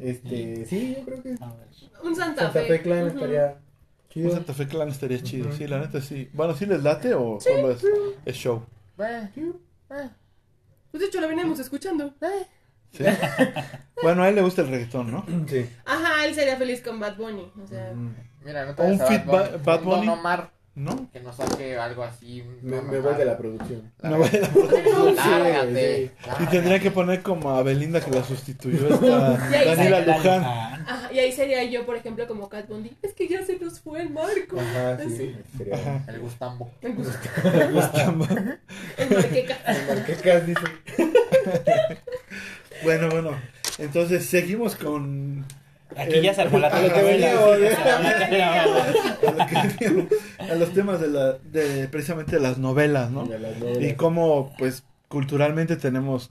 Este, sí, yo creo que A ver. Un Santa, Santa Fe Clan estaría Un chido. Santa Fe Clan estaría chido. Sí, la neta sí. Bueno, ¿sí les late o solo es, es show? Eh, eh, Pues de hecho lo veníamos escuchando. ¿Sí? bueno, a él le gusta el reggaetón, ¿no? Sí. Ajá, él sería feliz con Bad Bunny. O sea, Mira, no te un Bad Un Bunny. Don Omar ¿No? que nos saque algo así. Me, me voy de la producción. No vaya a- Lárgate. Y tendría que poner como a Belinda que la sustituyó esta Y ahí Daniela la Luján. ajá, y ahí sería yo, por ejemplo, como Cat Bundy. Es que ya se nos fue el marco. Ajá, sí. Sí. Sería. Ajá. El Gustambo. Me gusta. Gustavo. El marqueca. Marquecas dice. Bueno, bueno. Entonces seguimos con Aquí ya se armó la A ya se armó la a, lo que veníamos, a los temas de la de precisamente de las novelas, ¿no? De las Y cómo pues culturalmente tenemos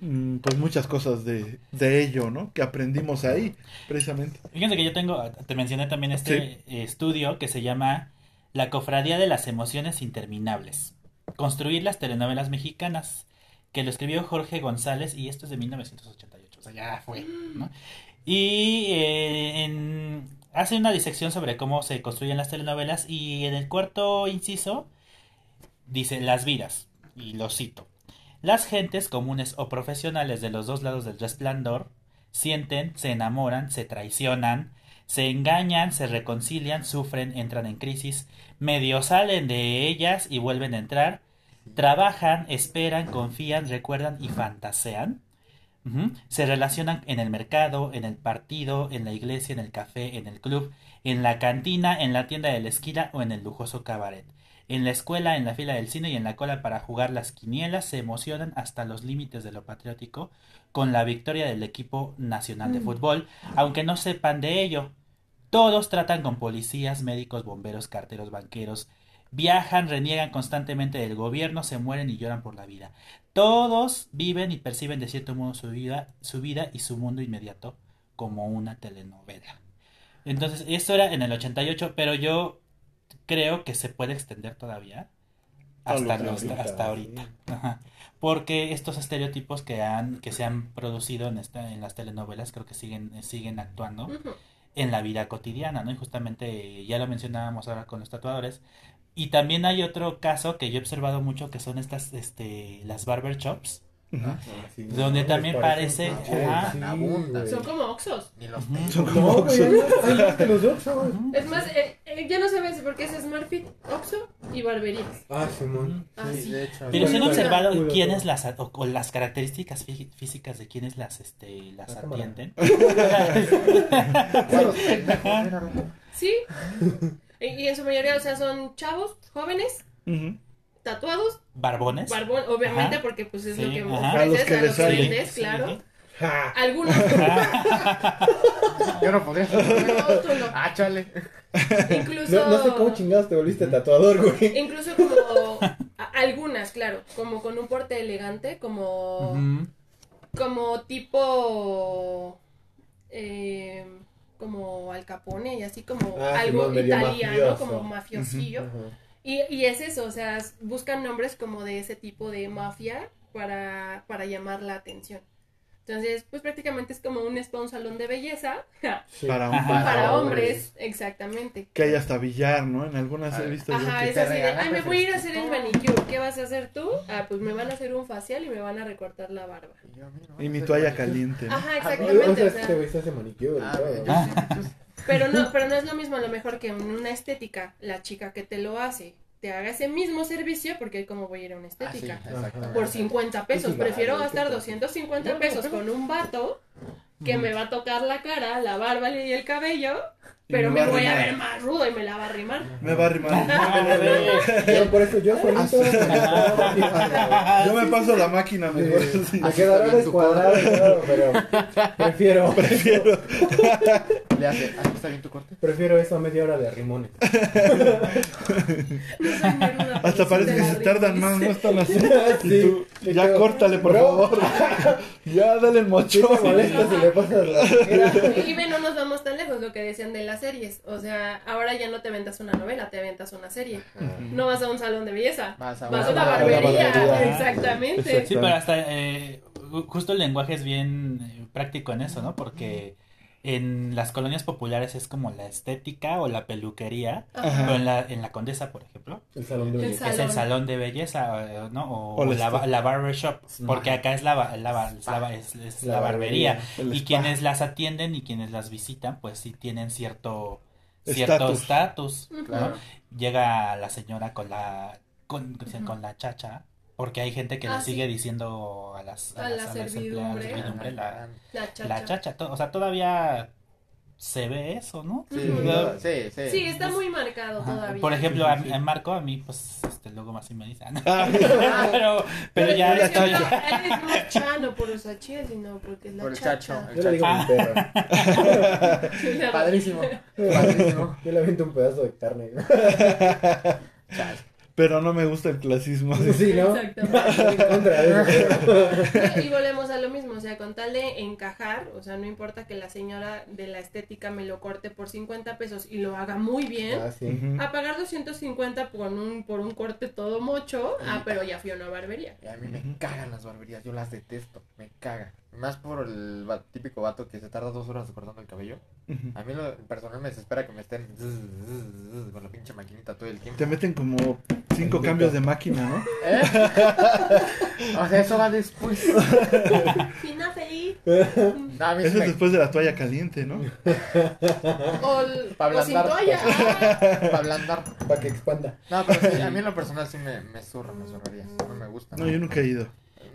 mm, pues muchas cosas de, de ello, ¿no? Que aprendimos ahí, precisamente. Fíjense que yo tengo, te mencioné también este estudio que se llama La Cofradía de las Emociones Interminables. Construir las telenovelas mexicanas, que lo escribió Jorge González y esto es de 1988, o sea, ya fue, ¿no? Y eh, en- hace una disección sobre cómo se construyen las telenovelas y en el cuarto inciso dice las vidas, y lo cito. Las gentes comunes o profesionales de los dos lados del resplandor sienten, se enamoran, se traicionan, se engañan, se reconcilian, sufren, entran en crisis, medio salen de ellas y vuelven a entrar, trabajan, esperan, confían, recuerdan y fantasean. Se relacionan en el mercado, en el partido, en la iglesia, en el café, en el club, en la cantina, en la tienda de la esquina o en el lujoso cabaret. En la escuela, en la fila del cine y en la cola para jugar las quinielas se emocionan hasta los límites de lo patriótico con la victoria del equipo nacional de fútbol, aunque no sepan de ello. Todos tratan con policías, médicos, bomberos, carteros, banqueros, viajan, reniegan constantemente del gobierno, se mueren y lloran por la vida. Todos viven y perciben de cierto modo su vida, su vida y su mundo inmediato como una telenovela. Entonces, esto era en el 88, pero yo creo que se puede extender todavía hasta, ahorita, hasta ahorita. Ajá. Porque estos estereotipos que han que se han producido en esta en las telenovelas creo que siguen siguen actuando en la vida cotidiana, ¿no? Y justamente ya lo mencionábamos ahora con los tatuadores. Y también hay otro caso que yo he observado mucho que son estas este las barber shops. Ah, Sí, Donde no, también parece- ajá. sí. Son como oxos. Son No, como Oxxos. Es más, eh, eh, ya no sabes por qué es Smartfit, Oxxo y barberías. Ah, Simón. Ah, sí. Pero si han observado quiénes las o, o las características fí- físicas de quienes las este las atienden. Sí. Y, y en su mayoría, o sea, son chavos, jóvenes, Ujú. tatuados, Barbones. barbón, obviamente, Ajá. porque pues es Sí, lo que ajá. A los ofreces que a los clientes, Sí. claro. Ja. Algunos, Yo no podría. no, tú no. Ah, chale. Incluso, No, no sé cómo chingados te volviste tatuador, güey. incluso como a- algunas, claro, como con un porte elegante, como, Ujú. como tipo, eh, como Al Capone y así como Ah, algo italiano, mafioso. como mafiosillo. Y, y es eso, o sea, buscan nombres como de ese tipo de mafia para, para llamar la atención. Entonces, pues prácticamente es como un spa, un salón de belleza Sí. Para, un- Ajá. para hombres. hombres, exactamente. Que hay hasta billar, ¿no? En algunas he visto yo Ajá, que... es te así de, ay, me voy a ir a hacer el refresquito". manicure, ¿qué vas a hacer tú? Ah, pues me van a hacer un facial y me van a recortar la barba. Y yo, mi toalla manicure. caliente, ¿no? Ajá, O exactamente, sea, o sea, güey se hace manicure Ah, yo pues, pero no, pero no es lo mismo a lo mejor que en una estética, la chica que te lo hace, te haga ese mismo servicio, porque como voy a ir a una ah, sí, estética. exactamente. por 50 pesos. Sí, Prefiero vale, gastar qué 250 pesos con un vato que me va a tocar la cara, la barba y el cabello, pero me me a voy a ver más rudo y me la va a arrimar. Me va a arrimar. Yo por eso yo solito Yo me paso la máquina mejor. así. Me quedará descuadrado, claro, pero prefiero, Prefiero. Le hace, ah, ¿está bien tu corte? prefiero eso a media hora de rimones. No Hasta sí parece que se tardan más, no están así. Y Sí. tú, ya tú, córtale, por bro. favor. Ya, dale el ¿Qué mochón. te molesta si le pasas la? Y ve, no nos vamos tan lejos lo que decían de las series. O sea, ahora ya no te aventas una novela, te aventas una serie. No vas a un salón de belleza, Vas a vas a una una barbería. barbería. Exactamente. Exacto. Sí, pero hasta eh, ju- justo el lenguaje es bien eh, práctico en eso, ¿no? Porque en las colonias populares es como la estética o la peluquería, Ajá. pero en la, en la Condesa, por ejemplo, El salón de El belleza. es el Salón. de belleza, eh, ¿no? O, O la o la, ba- estética. la barber shop, Spa. porque acá es la, ba- la, es es- es La la barbería. El Y quienes las atienden y quienes las visitan, pues sí tienen cierto cierto Estatus. Claro. Llega la señora con la con, con la chacha, porque hay gente que Ah, le sí. sigue diciendo a las A la las- las empleadas, servidumbre. servidumbre, la, La chacha. la chacha, to- o sea, todavía se ve eso, ¿no? Sí, no, sí, sí. Sí, está muy marcado Ajá. todavía. Por ejemplo, a, Sí, sí. a Marco, a mí, pues, este, luego más sí me dicen. Ah, pero, pero ya Por estoy- ejemplo, él es más chano por los achilles, sino porque es la Por el chacha. chacho. Yo le digo Ah. mi perro. Padrísimo. Padrísimo. Yo le aviento un pedazo de carne. Pero no me gusta el clasismo. Sí, ¿no? Exactamente. Y volvemos a lo mismo, o sea, con tal de encajar, o sea, no importa que la señora de la estética me lo corte por 50 pesos y lo haga muy bien, Ah, sí. A pagar 250 por un, por un corte todo mocho, ah, pero ya fui a una barbería. Y a mí me cagan las barberías, yo las detesto, me cagan. Más por el va- típico vato que se tarda dos horas cortando el cabello. A mí lo personal me desespera que me estén zzz, zzz, zzz, con la pinche maquinita todo el tiempo. Te meten como cinco cambios de máquina, ¿no? ¿Eh? o sea, eso va después. Fina feliz. No, Eso es me... después de la toalla caliente, ¿no? O, l- Pa' o sin ablandar. toalla. Para ablandar. Para que expanda. No, pero sí, a mí en lo personal sí me, me zurra, me zurraría. No me gusta. No, yo nunca he ido.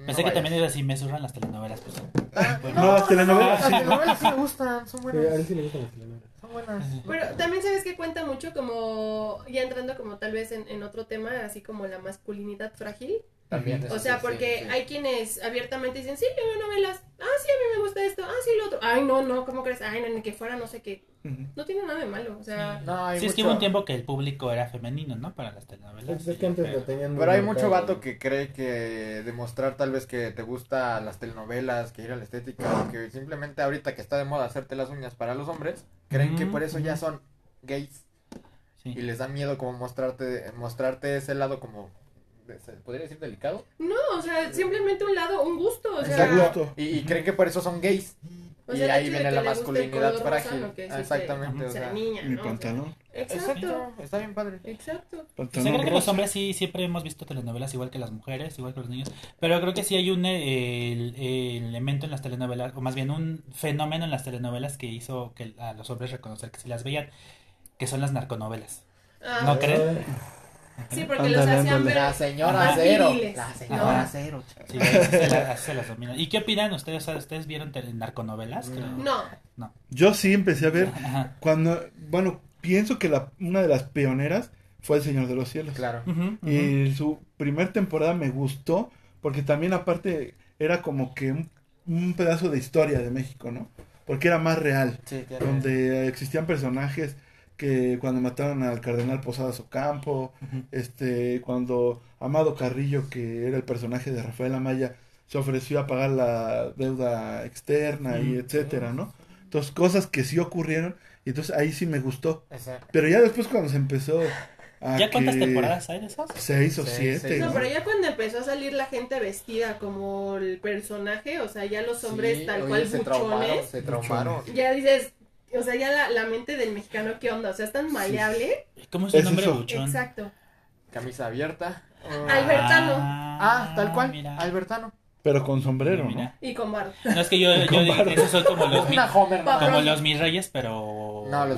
No Pensé que vayas. también era así, me surran las telenovelas, pues. Ah, No, las telenovelas Las sí. telenovelas sí me gustan, son Sí, a buenas. él sí le gustan las telenovelas. Buenas. Pero también sabes que cuenta mucho como, ya entrando como tal vez en, en otro tema, así como la masculinidad frágil. También. O sea, sí, porque sí, sí. hay quienes abiertamente dicen, sí, yo veo novelas. Ah, sí, a mí me gusta esto. Ah, sí, lo otro. Ay, no, no, ¿cómo crees? Ay, no, ni que fuera no sé qué. No tiene nada de malo. O sea, No, hay Sí, es que mucho- hubo un tiempo que el público era femenino, ¿no? Para las telenovelas. Es que antes lo tenían muy Pero hay mucho vato que cree que demostrar tal vez que te gusta las telenovelas, que ir a la estética, que simplemente ahorita que está de moda hacerte las uñas para los hombres, creen que Ujú, por eso ya son gays Sí. y les da miedo como mostrarte mostrarte ese lado como podría decir delicado. No, o sea, simplemente un lado, un gusto, o sea, Exacto. Y, y creen que por eso son gays. O y sea, ahí viene la masculinidad rosa, frágil. Ah, que Exactamente, o sea sea. niña, Mi ¿no? O sea, pantalón. Exacto, Exacto, está bien padre. exacto. Pantalón creo que los rosa. hombres sí siempre hemos visto telenovelas igual que las mujeres, igual que los niños, pero creo que sí hay un eh, el- el elemento en las telenovelas, o más bien un fenómeno en las telenovelas que hizo que a los hombres reconocer que sí las veían, que son las narconovelas. Ah, ¿No creen? Sí, porque los hacían ver La señora cero. La ¿no? señora cero. Sí, se, la- así se las dominan. ¿Y qué opinan ustedes? ¿Ustedes vieron narconovelas? Creo. No, Yo sí empecé a ver Ajá. cuando, bueno, pienso que la, una de las pioneras fue El Señor de los Cielos. Claro. Y su primer temporada me gustó porque también aparte era como que un, un pedazo de historia de México, ¿no? Porque era más real, Sí, tiene- donde existían personajes que cuando mataron al cardenal Posadas Ocampo, Ujú. este, cuando Amado Carrillo, que era el personaje de Rafael Amaya, se ofreció a pagar la deuda externa y etcétera, ¿no? Entonces, cosas que sí ocurrieron, y entonces ahí sí me gustó. Pero ya después cuando se empezó ¿Ya cuántas que- temporadas hay de esas? Seis o Seis, siete, seis. ¿no? no, pero ya cuando empezó a salir la gente vestida como el personaje, o sea, ya los hombres Sí, tal cual se traumaron, buchones, se traumaron. ya dices, o sea, ya la, la mente del mexicano, ¿qué onda? O sea, es tan maleable. ¿Cómo es el Es nombre eso. buchón? Exacto. Camisa abierta. Albertano. Ah, tal cual. mira. Albertano. Pero con sombrero, Mira. Y con barba. No es que yo, yo digo, esos son como los, mi- como los mis reyes, pero No, los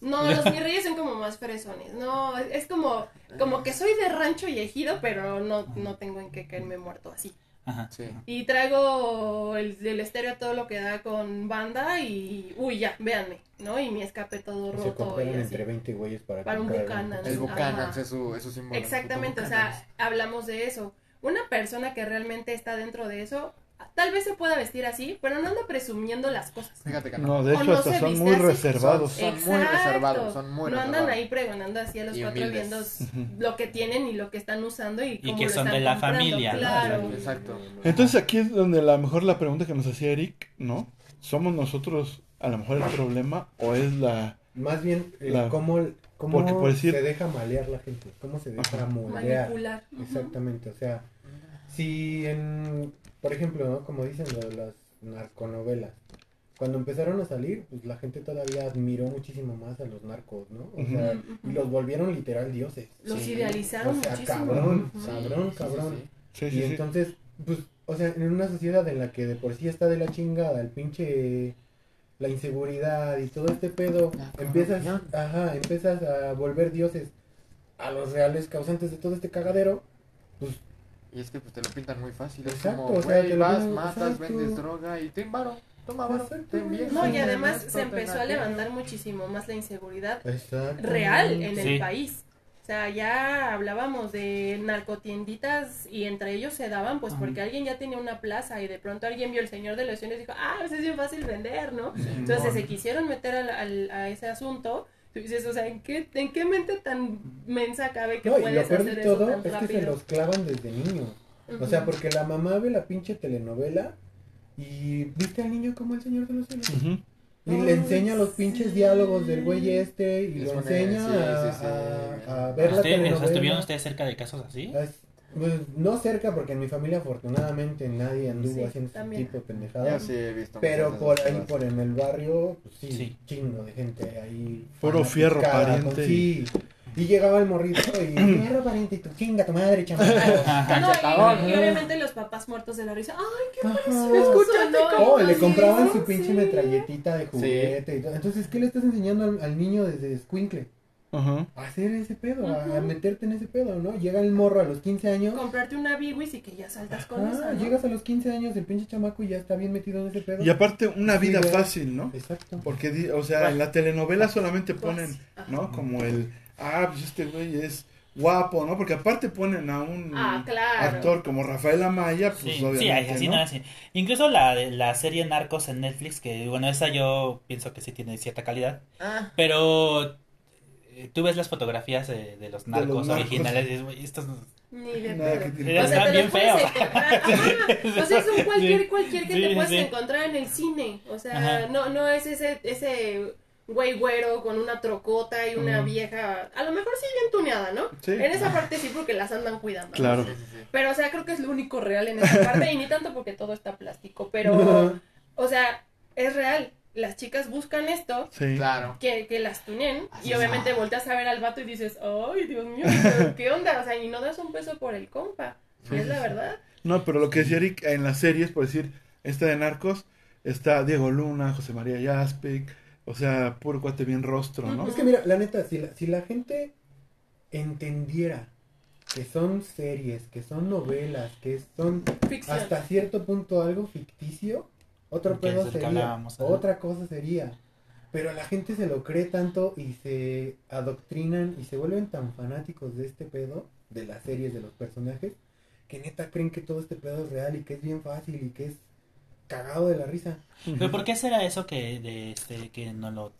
No, los mis reyes son como más fresones. No, es como, como que soy de rancho y ejido, pero no, no tengo en qué caerme muerto así. Ajá. Sí. Y traigo el, el estéreo todo lo que da con banda y, uy, ya, véanme, ¿no? Y mi escape todo Se roto y compraron así. entre 20 güeyes para, Para un Buchanan. El. Buchanan es su, es su símbolo. Exactamente, o sea, hablamos de eso. Una persona que realmente está dentro de eso, tal vez se pueda vestir así, pero no anda presumiendo las cosas. Fíjate que no. No, de hecho no hasta son muy así. reservados. Son muy reservados, son muy No andan ahí pregonando así a los Y cuatro humildes. viendo lo que tienen y lo que están usando y, cómo que lo son están de la comprando. familia, ¿no? Claro. Exacto. Entonces aquí es donde a lo mejor la pregunta que nos hacía Eric, ¿no? ¿Somos nosotros a lo mejor el problema o es la... Más bien, eh, La- cómo, cómo Porque por decir- se deja malear la gente, cómo se deja moldear. Manipular. Exactamente, o sea, si en, por ejemplo, ¿no? como dicen las narconovelas, cuando empezaron a salir, pues la gente todavía admiró muchísimo más a los narcos, ¿no? O sea, y los volvieron literal dioses. Los Sí. idealizaron O sea, muchísimo. cabrón, Ujú. cabrón, cabrón. sí, Sí, y entonces, pues, o sea, en una sociedad en la que de por sí está de la chingada el pinche la inseguridad y todo este pedo, empiezas, ajá, empiezas a volver dioses a los reales causantes de todo este cagadero, pues Y es que pues te lo pintan muy fácil. Es como, o sea, güey, te lo vas, matas, exacto. vendes droga y ten varo. Toma varo. No, y además se empezó a levantar muchísimo más la inseguridad exacto. real en Sí. el país. O sea, ya hablábamos de narcotienditas y entre ellos se daban, pues Ajá. porque alguien ya tenía una plaza y de pronto alguien vio el Señor de los Cielos y dijo, ah, pues es bien fácil vender, ¿no? Entonces se quisieron meter al- al- a ese asunto. Tú dices, o sea, ¿en qué, ¿en qué mente tan mensa cabe que No, y lo puedes peor hacer de eso todo tan es que se rápido? los clavan desde niños. O sea, porque la mamá ve la pinche telenovela y viste al niño como el señor de los cielos. Ujú. Y Ay, le enseña los pinches sí. diálogos del güey este y Es lo enseña sí, a, sí, sí. a- a ver la ¿Usted- telenovela. ¿Estuvieron ustedes cerca de casos así? Es- pues, no cerca porque en mi familia afortunadamente nadie anduvo Sí, haciendo ese también. tipo de pendejadas. sí. Pero por ahí, cosas. por en el barrio, pues sí, Sí. chingo de gente ahí. Puro fierro fanaticada, pariente con- Sí. Y llegaba el morrito y fierro pariente y tú chinga tu madre, chaval. No, y, y obviamente los papás muertos de la risa. ¡Ay, qué precioso! ¿no? Oh, le compraban su pinche sí. metralletita de juguete y todo. Entonces, ¿qué le estás enseñando al, al niño desde escuincle? Ajá. A hacer ese pedo, a- meterte en ese pedo, ¿no? Llega el morro a los 15 años. Comprarte una Biwis y que ya saltas con Ah, eso, ¿no? llegas a los 15 años, el pinche chamaco y ya está bien metido en ese pedo. Y aparte una Sí, vida fácil, ¿no? Exacto. Porque, o sea, en la telenovela solamente ponen, Ajá. ¿no? Como el, ah, pues este güey es guapo, ¿no? Porque aparte ponen a un Ah, claro. actor como Rafael Amaya, pues Sí, sí, obviamente, así ¿no? no así. Incluso la, de- la serie Narcos en Netflix, que bueno, esa yo pienso que sí tiene cierta calidad, Ah, pero tú ves las fotografías de, de los narcos los narcos. originales y dices, "Güey, estos no- Ni de Nada pedo. que te Era- O sea, están te bien feos. encontrar. O sea, es un cualquier, Sí. cualquier que Sí, te puedes sí. encontrar en el cine. O sea, Ajá. no, no es ese, ese güey güero con una trocota y una Mm. vieja, a lo mejor sí bien tuneada, ¿no? Sí. En esa parte sí porque las andan cuidando. Claro. Pero, o sea, creo que es lo único real en esa parte y ni tanto porque todo está plástico, pero, o sea, es real. Las chicas buscan esto, Sí. Claro. que, que las tunen Así y es. obviamente volteas a ver al vato y dices, ay, Dios mío, ¿qué onda? O sea, y no das un peso por el compa. Y es la verdad. No, pero lo que decía Eric, en las series, por decir, esta de Narcos, está Diego Luna, José María Jaspic, o sea, puro cuate bien rostro, ¿no? Es que mira, la neta, si la, si la gente entendiera que son series, que son novelas, que son Ficción. hasta cierto punto algo ficticio, otro pedo sería, otra cosa sería. Pero la gente se lo cree tanto y se adoctrinan y se vuelven tan fanáticos de este pedo, de las series, de los personajes, que neta creen que todo este pedo es real y que es bien fácil y que es cagado de la risa. Pero ¿por qué será eso que, de este, que no lo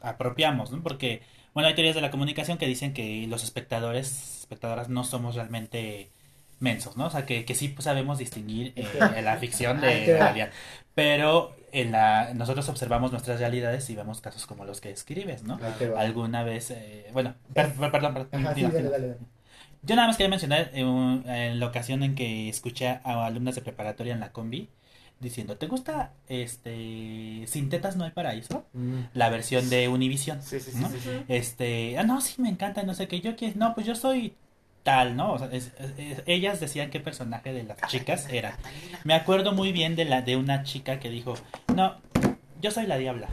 apropiamos? ¿no? Porque, bueno, hay teorías de la comunicación que dicen que los espectadores, espectadoras, no somos realmente mensos, ¿no? O sea, que, que sí sabemos distinguir eh, la ficción de la realidad. Pero en la, nosotros observamos nuestras realidades y vemos casos como los que escribes, ¿no? Alguna vez, eh, bueno, per- per- perdón, perdón, Ajá, sí, dale, dale, dale. Yo nada más quería mencionar eh, un- en la ocasión en que escuché a alumnas de preparatoria en la combi diciendo, ¿te gusta este Sin tetas no hay paraíso? Mm. La versión de Univision. Sí, sí, sí, ¿no? Este, ah, no, sí, me encanta, no sé qué, yo quiero, no, pues yo soy tal, ¿no? O sea, es- es- es- ellas decían qué personaje de las chicas era. Me acuerdo muy bien de la de una chica que dijo, no, yo soy la diabla,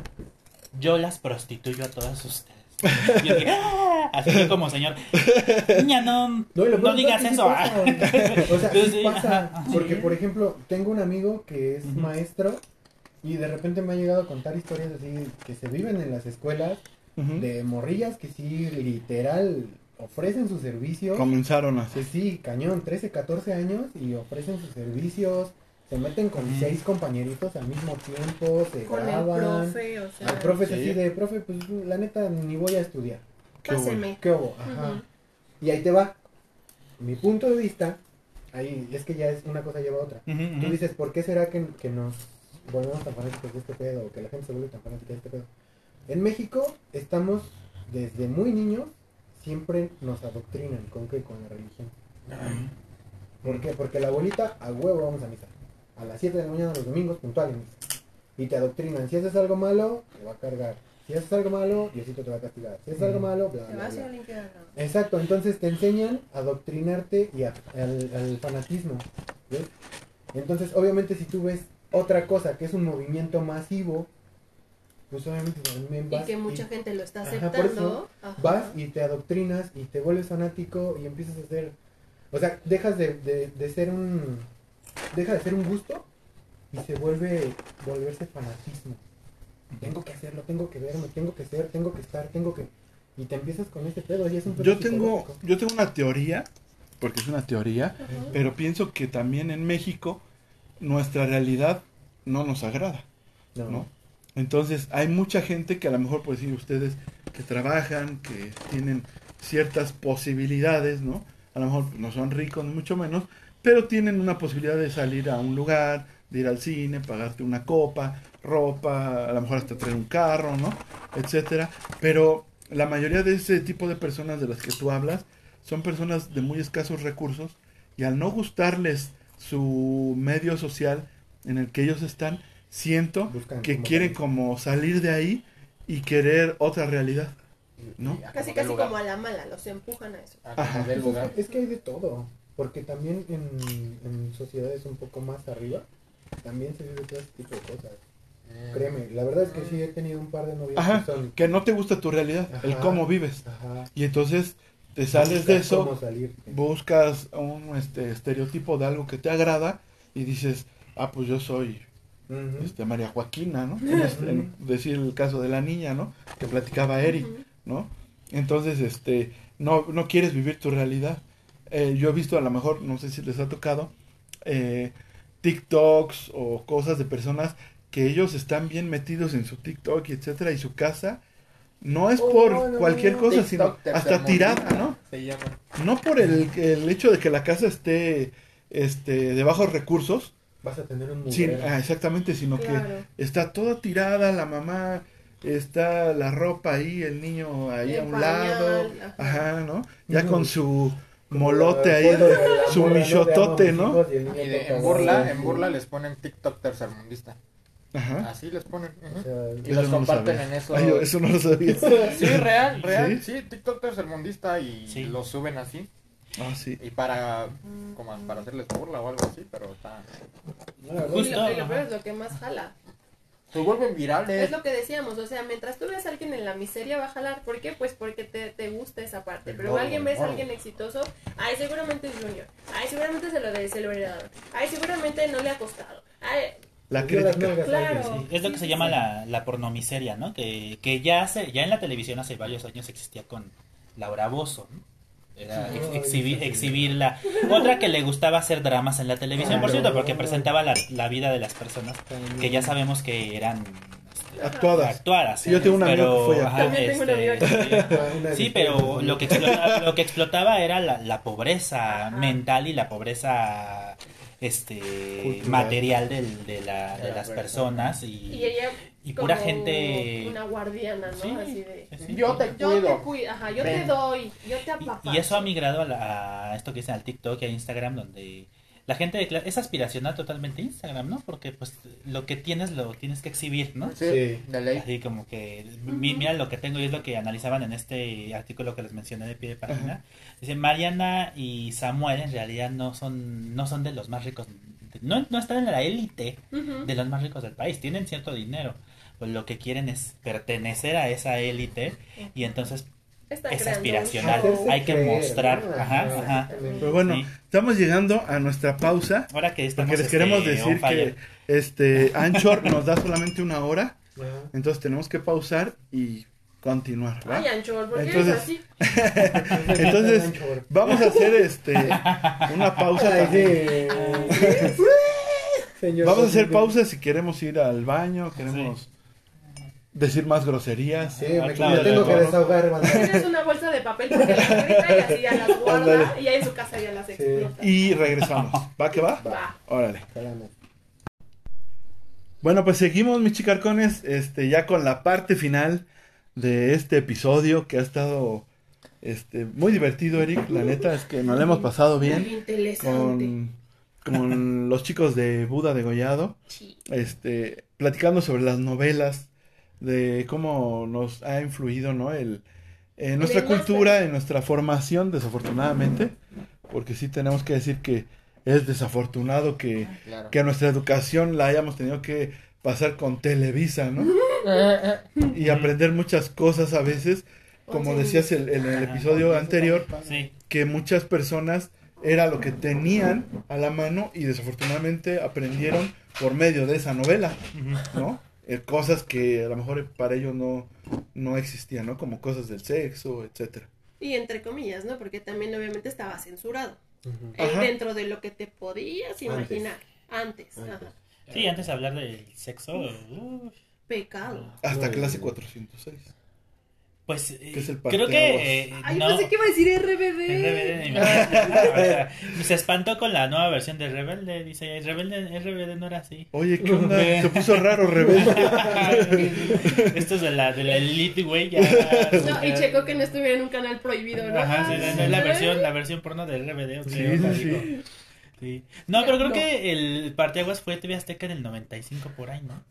yo las prostituyo a todas ustedes. Y yo dije, "Ah", así que como señor, niña, no, No, digas eso. pasa, ah". O sea, sí pasa. ajá, Porque, sí. por ejemplo, tengo un amigo que es maestro y de repente me ha llegado a contar historias así que se viven en las escuelas de morrillas que sí, literal, ofrecen sus servicios. Comenzaron así. Sí, cañón, 13, 14 años y ofrecen sus servicios. Se meten con Ujú. seis compañeritos al mismo tiempo, se Con el graban. profe, o sea, Al profe es así de, profe, pues la neta ni voy a estudiar. Qué páseme. ¿Qué hubo? Ajá. Y ahí te va. Mi punto de vista, ahí es que ya es una cosa lleva a otra. Ujú, Tú dices, ¿por qué será que, que nos volvemos tan fanáticos de este pedo? O que la gente se vuelve tan fanática de este pedo. En México estamos, desde muy niños, siempre nos adoctrinan con qué? Con la religión. ¿Por qué? Porque la abuelita, a huevo vamos a misa. A las 7 de la mañana los domingos, puntual en misa. Y te adoctrinan. Si haces algo malo, te va a cargar. Si haces algo malo, Diosito te va a castigar. Si haces algo malo, bla, Te bla, vas bla. a limpiar. Exacto, entonces te enseñan a adoctrinarte y a- al, al fanatismo. ¿ves? Entonces, obviamente, si tú ves otra cosa que es un movimiento masivo, pues obviamente también Y que mucha gente lo está Ajá, por aceptando. Ajá. Vas y te adoctrinas y te vuelves fanático y empiezas a ser. O sea, dejas de, de, de ser un. Deja de ser un gusto y se vuelve. volverse fanatismo. Tengo que hacerlo, tengo que verme, tengo que ser, tengo que estar, tengo que. Y te empiezas con ese pedo y es un pedo Yo tengo, yo tengo una teoría, porque es una teoría, Ajá. pero pienso que también en México nuestra realidad no nos agrada, No. ¿no? Entonces hay mucha gente que a lo mejor, por decir ustedes, que trabajan, que tienen ciertas posibilidades, ¿no? A lo mejor no son ricos, ni mucho menos, pero tienen una posibilidad de salir a un lugar, de ir al cine, pagarte una copa, ropa, a lo mejor hasta traer un carro, ¿no? Etcétera. Pero la mayoría de ese tipo de personas de las que tú hablas son personas de muy escasos recursos y al no gustarles su medio social en el que ellos están, siento Buscan que quieren como salir de ahí y querer otra realidad. ¿no? Casi, como casi lugar. como a la mala, los empujan a eso. Ajá. es, que, hay de todo. Porque también en, en sociedades un poco más arriba, también se vive todo ese tipo de cosas. Mm. Créeme, la verdad es que sí he tenido un par de novias Ajá, que son. que no te gusta tu realidad, el cómo vives. Ajá. Y entonces te sales de eso, buscas un este, estereotipo de algo que te agrada y dices, ah, pues yo soy Este, María Joaquina, ¿no? En este- en decir el caso de la niña, ¿no? Que platicaba Eric, Ujú. ¿no? Entonces, este, no, no quieres vivir tu realidad. Eh, yo he visto a lo mejor, no sé si les ha tocado, eh, TikToks o cosas de personas que ellos están bien metidos en su TikTok y etcétera y su casa no es Oh, por no, cualquier no, cosa, sino hasta tirada, ¿no? Se llama. No por el, el hecho de que la casa esté este, de bajos recursos, Vas a tener un mugrero. ah, exactamente, sino Claro. que está toda tirada, la mamá está la ropa ahí, el niño ahí El a un pañal, lado, ajá. ajá, ¿no? Ya con su molote ahí, de- de su michotote, ¿no? y de- en burla, en burla les ponen TikTok tercermundista. Ajá. Así les ponen. ujú. O sea, Y los no comparten en eso. Ay, yo eso no lo sabía. Sí, real, real. ¿Sí? ¿Sí? TikTok tercermundista y Sí. lo suben así. Ah, sí. Y para, como para hacerles burla o algo así, pero está... Justo. lo, y lo peor es lo que más jala. Se vuelven virales. Es lo que decíamos, o sea, mientras tú ves a alguien en la miseria va a jalar. ¿Por qué? Pues porque te, te gusta esa parte. El Pero morbo, alguien ves a alguien exitoso, ay, seguramente es Junior. Ay, seguramente se lo de se lo heredaron. Ay, seguramente no le ha costado. Ay, La crítica. nalgas a alguien. Claro. Sí, es lo que Sí, se sí, llama la, la pornomiseria, ¿no? Que, que ya hace, ya en la televisión hace varios años existía con Laura Bozo, ¿no? Era Sí. ex- Ay, exhibi- sí. exhibirla. Otra que le gustaba hacer dramas en la televisión, por cierto, porque presentaba la, la vida de las personas que ya sabemos que eran este, Actuadas. actuadas. Yo tengo un amigo pero, que fue ajá, este, Sí, pero lo que explotaba, lo que explotaba era la, la pobreza Ajá. mental y la pobreza este Cultural. material del- de, la- de De la las persona. personas Y y, ella y pura gente una guardiana, ¿no? Sí, Así de sí, sí. Yo te yo cuido. te cuido, ajá, yo te doy, yo te apapacho. y eso ha migrado a, la- a esto que dicen al TikTok y a Instagram donde la gente es aspiracional totalmente Instagram, ¿no? Porque pues lo que tienes lo tienes que exhibir, ¿no? Sí, Sí. de ley. Así como que, mi- mira lo que tengo y es lo que analizaban en este artículo que les mencioné de pie de página. Dice, Mariana y Samuel en realidad no son, no son de los más ricos, no, no están en la élite de los más ricos del país, tienen cierto dinero. Pues lo que quieren es pertenecer a esa élite y entonces Está es creando aspiracional. Hacerse hay que creer, mostrar, ¿no? ajá, ajá. Exactamente. Pero bueno, Sí. estamos llegando a nuestra pausa. ahora que estamos Porque les este, queremos on decir que este Anchor nos da solamente una hora. Entonces tenemos que pausar y continuar. ¿va? Ay, Anchor, ¿por qué Entonces- eres así? Entonces, vamos a hacer este una pausa Ay, también. sí. Señor Vamos a hacer pausa si queremos ir al baño, queremos decir más groserías. Sí, me, Ah, me claro, tengo que desahogar, banda. Tienes una bolsa de papel porque las grita y así ya las guarda y ya en su casa ya las explota. Y regresamos. ¿Va que va? Va. Órale. Bueno, pues seguimos, mis chicarcones, este, ya con la parte final de este episodio que ha estado este, muy divertido, Eric. La neta es que nos lo hemos pasado Muy bien interesante. con, con los chicos de Buda Degollado, Sí. este, platicando sobre las novelas, de cómo nos ha influido, ¿no? El, en nuestra El cultura, en nuestra formación, desafortunadamente, porque sí tenemos que decir que es desafortunado que, Claro. que nuestra educación la hayamos tenido que pasar con Televisa, ¿no? Y aprender muchas cosas a veces, como decías el- en el episodio anterior, Sí, que muchas personas era lo que tenían a la mano y desafortunadamente aprendieron por medio de esa novela. ¿no? Eh, cosas que a lo mejor para ellos no, no existían, ¿no? Como cosas del sexo, etcétera. Y entre comillas, ¿no? Porque también obviamente estaba censurado. Ujú. Eh, Ajá. dentro de lo que te podías imaginar. Antes. Antes. ajá. Sí, antes de hablar del sexo, uh, Pecado. Hasta clase no. 406. Pues eh, ¿Qué es el creo que eh, Ay, no, pensé que iba a decir RBD. RBD, sea, se espantó con la nueva versión de Rebelde, dice, Rebelde, RBD no era así. Oye, ¿qué onda? Se puso raro, rebelde. Esto es de la, de la Elite, güey, ya. No, y checó que no estuviera en un canal prohibido, ¿no? Ajá, sí, no es la versión, la versión porno del RBD, o Sí, sea, sí, sí. No, pero creo No. que el Parteaguas fue TV Azteca en el 95 por ahí, ¿no?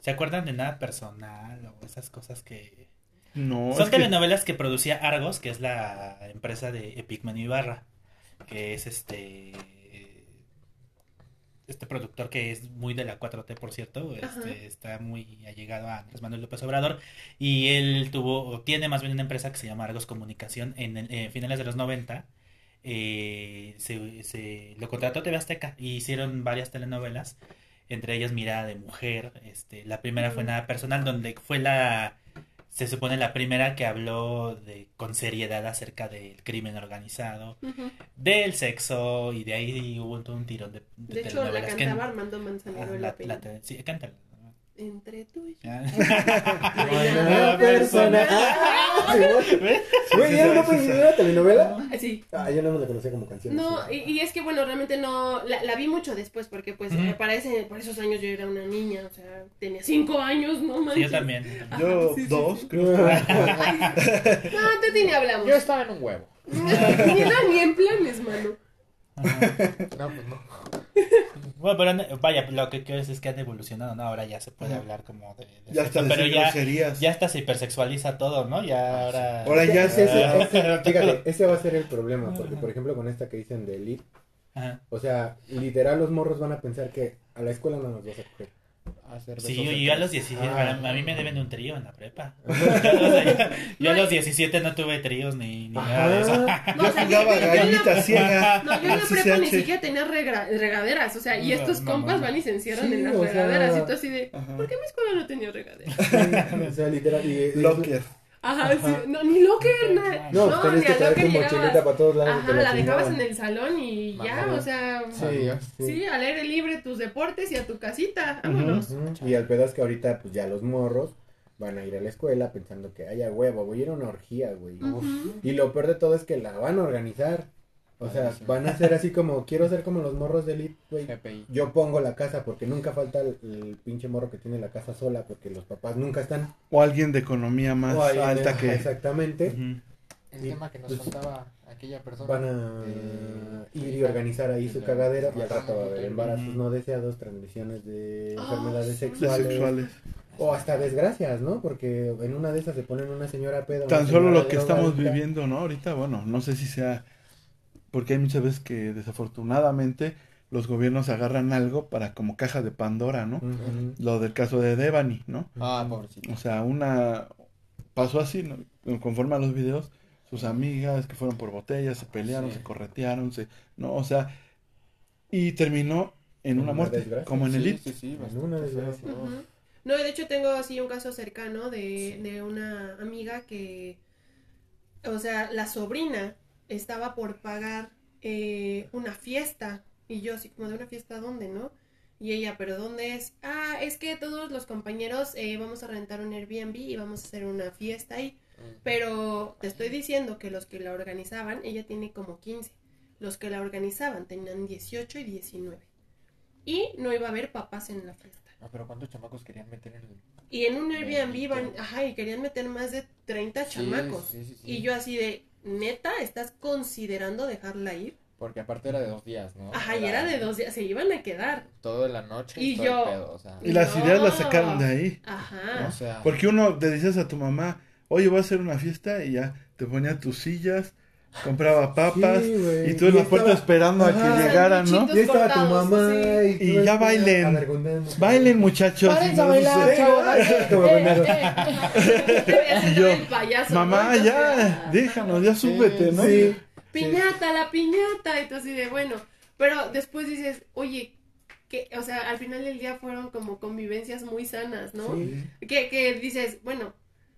¿Se acuerdan de nada personal o esas cosas que... No, Son que- telenovelas que producía Argos, que es la empresa de Epigmenio Ibarra, que es este este productor que es muy de la 4T, por cierto, este, está muy allegado a Andrés Manuel López Obrador y él tuvo, o tiene más bien una empresa que se llama Argos Comunicación en, el- en finales de los 90. eh, se, se- lo contrató TV Azteca y hicieron varias telenovelas, entre ellas Mirada de Mujer, este, la primera fue. Nada Personal, donde fue la, se supone la primera que habló de, con seriedad acerca del crimen organizado, Ujú. del sexo, y de ahí hubo todo un tirón de, de De hecho, la telenovelas que- cantaba Armando Manzanero la- la la sí, cántala. Entre tú y yo. Ya. Buena persona. Ah, sí, güey. ¿ya no fue una telenovela? Ah, Sí. Ah, yo no me la conocía como canción. No, sí. y, y es que bueno, realmente no, la, la vi mucho después porque pues eh, para, ese, por esos años yo era una niña, o sea, tenía cinco años, no Sí, manches. yo también. yo también. Yo sí, sí, dos, sí. creo. No, ti ni hablamos. Yo estaba en un huevo. ni era ni en planes, mano. No, pues no. Bueno, pero vaya, lo que quiero decir es que han evolucionado, ¿no? Ahora ya se puede hablar como de, de Ya sexo, está pero ya, groserías. ya hasta se hipersexualiza todo, ¿no? Ya ahora... Ahora ya Ese- ese- Ah. ese- fíjate, ese va a ser el problema, porque por ejemplo con esta que dicen de Elite, Ajá. o sea, literal los morros van a pensar que a la escuela no nos vas a coger. Hacer Sí, besos yo, en yo a los 17, Ah. a, a mí me deben un trío en la prepa. Yo, o sea, yo- yo a los 17 no tuve tríos ni, ni nada de eso. No, Yo o sea, jugaba yo- yo- yo en la- gallita ciega. No, yo en la prepa ni siquiera tenía regra- regaderas, o sea, y No, estos no, compas no. van y se encierran Sí, en las o sea- regaderas y tú así de, Ajá. ¿por qué mi escuela no tenía regaderas? o sea, literal. Y, y- Locker. Ajá, sí, no, ni locker, nada. No, no, tenías ni que traer tu locker mochilita llegabas. para todos lados. Ajá, la dejabas en el salón y ya, o sea, Sí, Adiós. sí, al aire libre tus deportes y a tu casita, vámonos. Ujú, Y al pedo es que ahorita, pues ya los morros van a ir a la escuela pensando que haya huevo, voy a ir a una orgía, güey. Y lo peor de todo es que la van a organizar. O sea, Sí. van a ser así como, quiero ser como los morros de elite, güey. Yo pongo la casa porque nunca falta el, el pinche morro que tiene la casa sola porque los papás nunca están. O alguien de economía más alta que. Exactamente. El Y, tema que nos pues, contaba aquella persona. Van a de- ir y organizar ahí su cagadera y al rato va a haber embarazos no deseados, transmisiones de Ah, enfermedades sexuales. sexuales. O hasta desgracias, ¿no? Porque en una de esas se ponen una señora pedo. Tan solo lo que estamos viviendo, ¿no? Ahorita, bueno, no sé si sea. Porque hay muchas veces que desafortunadamente los gobiernos agarran algo para como caja de Pandora, ¿no? Lo del caso de Devani, ¿no? Ah, pobrecito. O sea, una. Pasó así, ¿no? Conforme a los videos, sus amigas que fueron por botellas, se pelearon, Sí. se corretearon, se. ¿No? O sea. Y terminó en una Una muerte, desgracia. como en Sí, Elite. Sí, sí, En bastante una desgracia. No, de hecho tengo así un caso cercano de, de una amiga que, o sea, la sobrina estaba por pagar eh, una fiesta y yo así como de una fiesta dónde, ¿no? Y ella, pero ¿dónde es? Ah, es que todos los compañeros eh, vamos a rentar un Airbnb y vamos a hacer una fiesta ahí. Pero te estoy diciendo que los que la organizaban, ella tiene como 15. Los que la organizaban tenían 18 y 19. Y no iba a haber papás en la fiesta. Ah, pero ¿cuántos chamacos querían meter en el...? Y en un Airbnb iban, ajá, y querían meter más de 30 Sí, chamacos. sí, sí, sí. Y yo así de, neta, ¿estás considerando dejarla ir? Porque aparte era de dos días, ¿no? Ajá, y era de dos días, se iban a quedar. Toda la noche Y y, todo yo- el pedo, o sea... Y las No. ideas las sacaron de ahí. Ajá. O sea... Porque uno le dices a tu mamá, oye, voy a hacer una fiesta y ya te ponía tus sillas, compraba papas Sí, y tú en la Y puerta estaba- esperando a Ajá. que llegaran, ¿no? Y estaba tu mamá sí. y, Y ya bailen. Bailen muchachos. Y a. Y yo, el payaso, Mamá, ¿no? ya, déjanos, ya súbete, ¿no? Sí. piñata, la piñata, y tú así de, bueno, pero después dices, oye, que, o sea, al final del día fueron como convivencias muy sanas, ¿no? Sí. Que, que dices, bueno,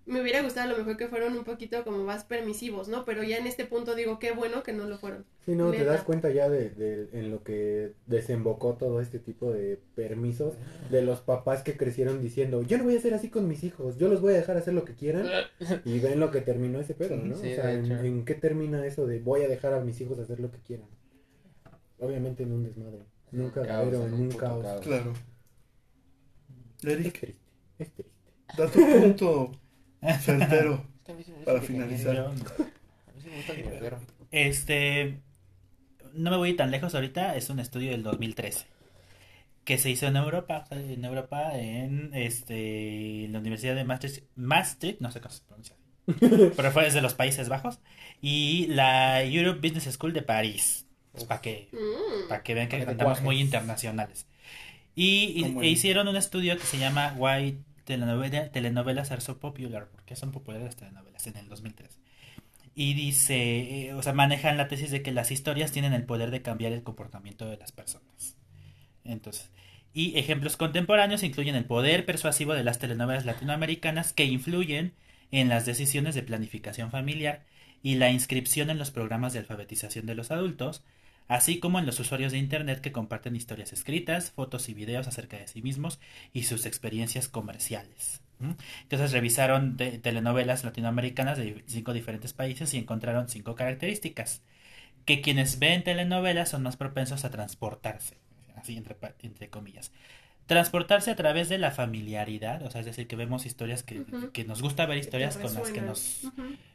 me hubiera gustado a lo mejor que fueron un poquito como más permisivos, ¿no? Pero ya en este punto digo, qué bueno que no lo fueron. Sí, no, te das cuenta ya de, de- en lo que desembocó todo este tipo de permisos de los papás que crecieron diciendo, yo no voy a hacer así con mis hijos, yo los voy a dejar hacer lo que quieran y ven lo que terminó ese pedo, ¿no? Sí, o sea, de ¿en, hecho. en qué termina eso de voy a dejar a mis hijos hacer lo que quieran? Obviamente en un desmadre, nunca Un caos, cagadero, en un un puto caos. caos. Claro. Es triste, es triste. da tu punto certero. Es que a mí sí me gusta Para finalizar. Yo- A mí sí me gusta el mierdero. Este, no me voy tan lejos ahorita, es un estudio del 2013 que se hizo en Europa, en Europa, en este, en la Universidad de Maastricht, Maastricht, no sé cómo se pronuncia, pero fue desde los Países Bajos, y la Europe Business School de París, pues, para que, Mm. para que vean que estamos muy internacionales. Y, y- e hicieron un estudio que se llama Why telenovela, Telenovelas Are So Popular, porque son populares las telenovelas en el 2003. Y dice, eh, o sea, manejan la tesis de que las historias tienen el poder de cambiar el comportamiento de las personas. Entonces, y ejemplos contemporáneos incluyen el poder persuasivo de las telenovelas latinoamericanas que influyen en las decisiones de planificación familiar y la inscripción en los programas de alfabetización de los adultos, así como en los usuarios de Internet que comparten historias escritas, fotos y videos acerca de sí mismos y sus experiencias comerciales. Entonces revisaron de- telenovelas latinoamericanas de cinco diferentes países y encontraron cinco características. Que quienes ven telenovelas son más propensos a transportarse, así entre, entre comillas. Transportarse a través de la familiaridad, o sea, es decir, que vemos historias que, nos gusta ver historias con las que nos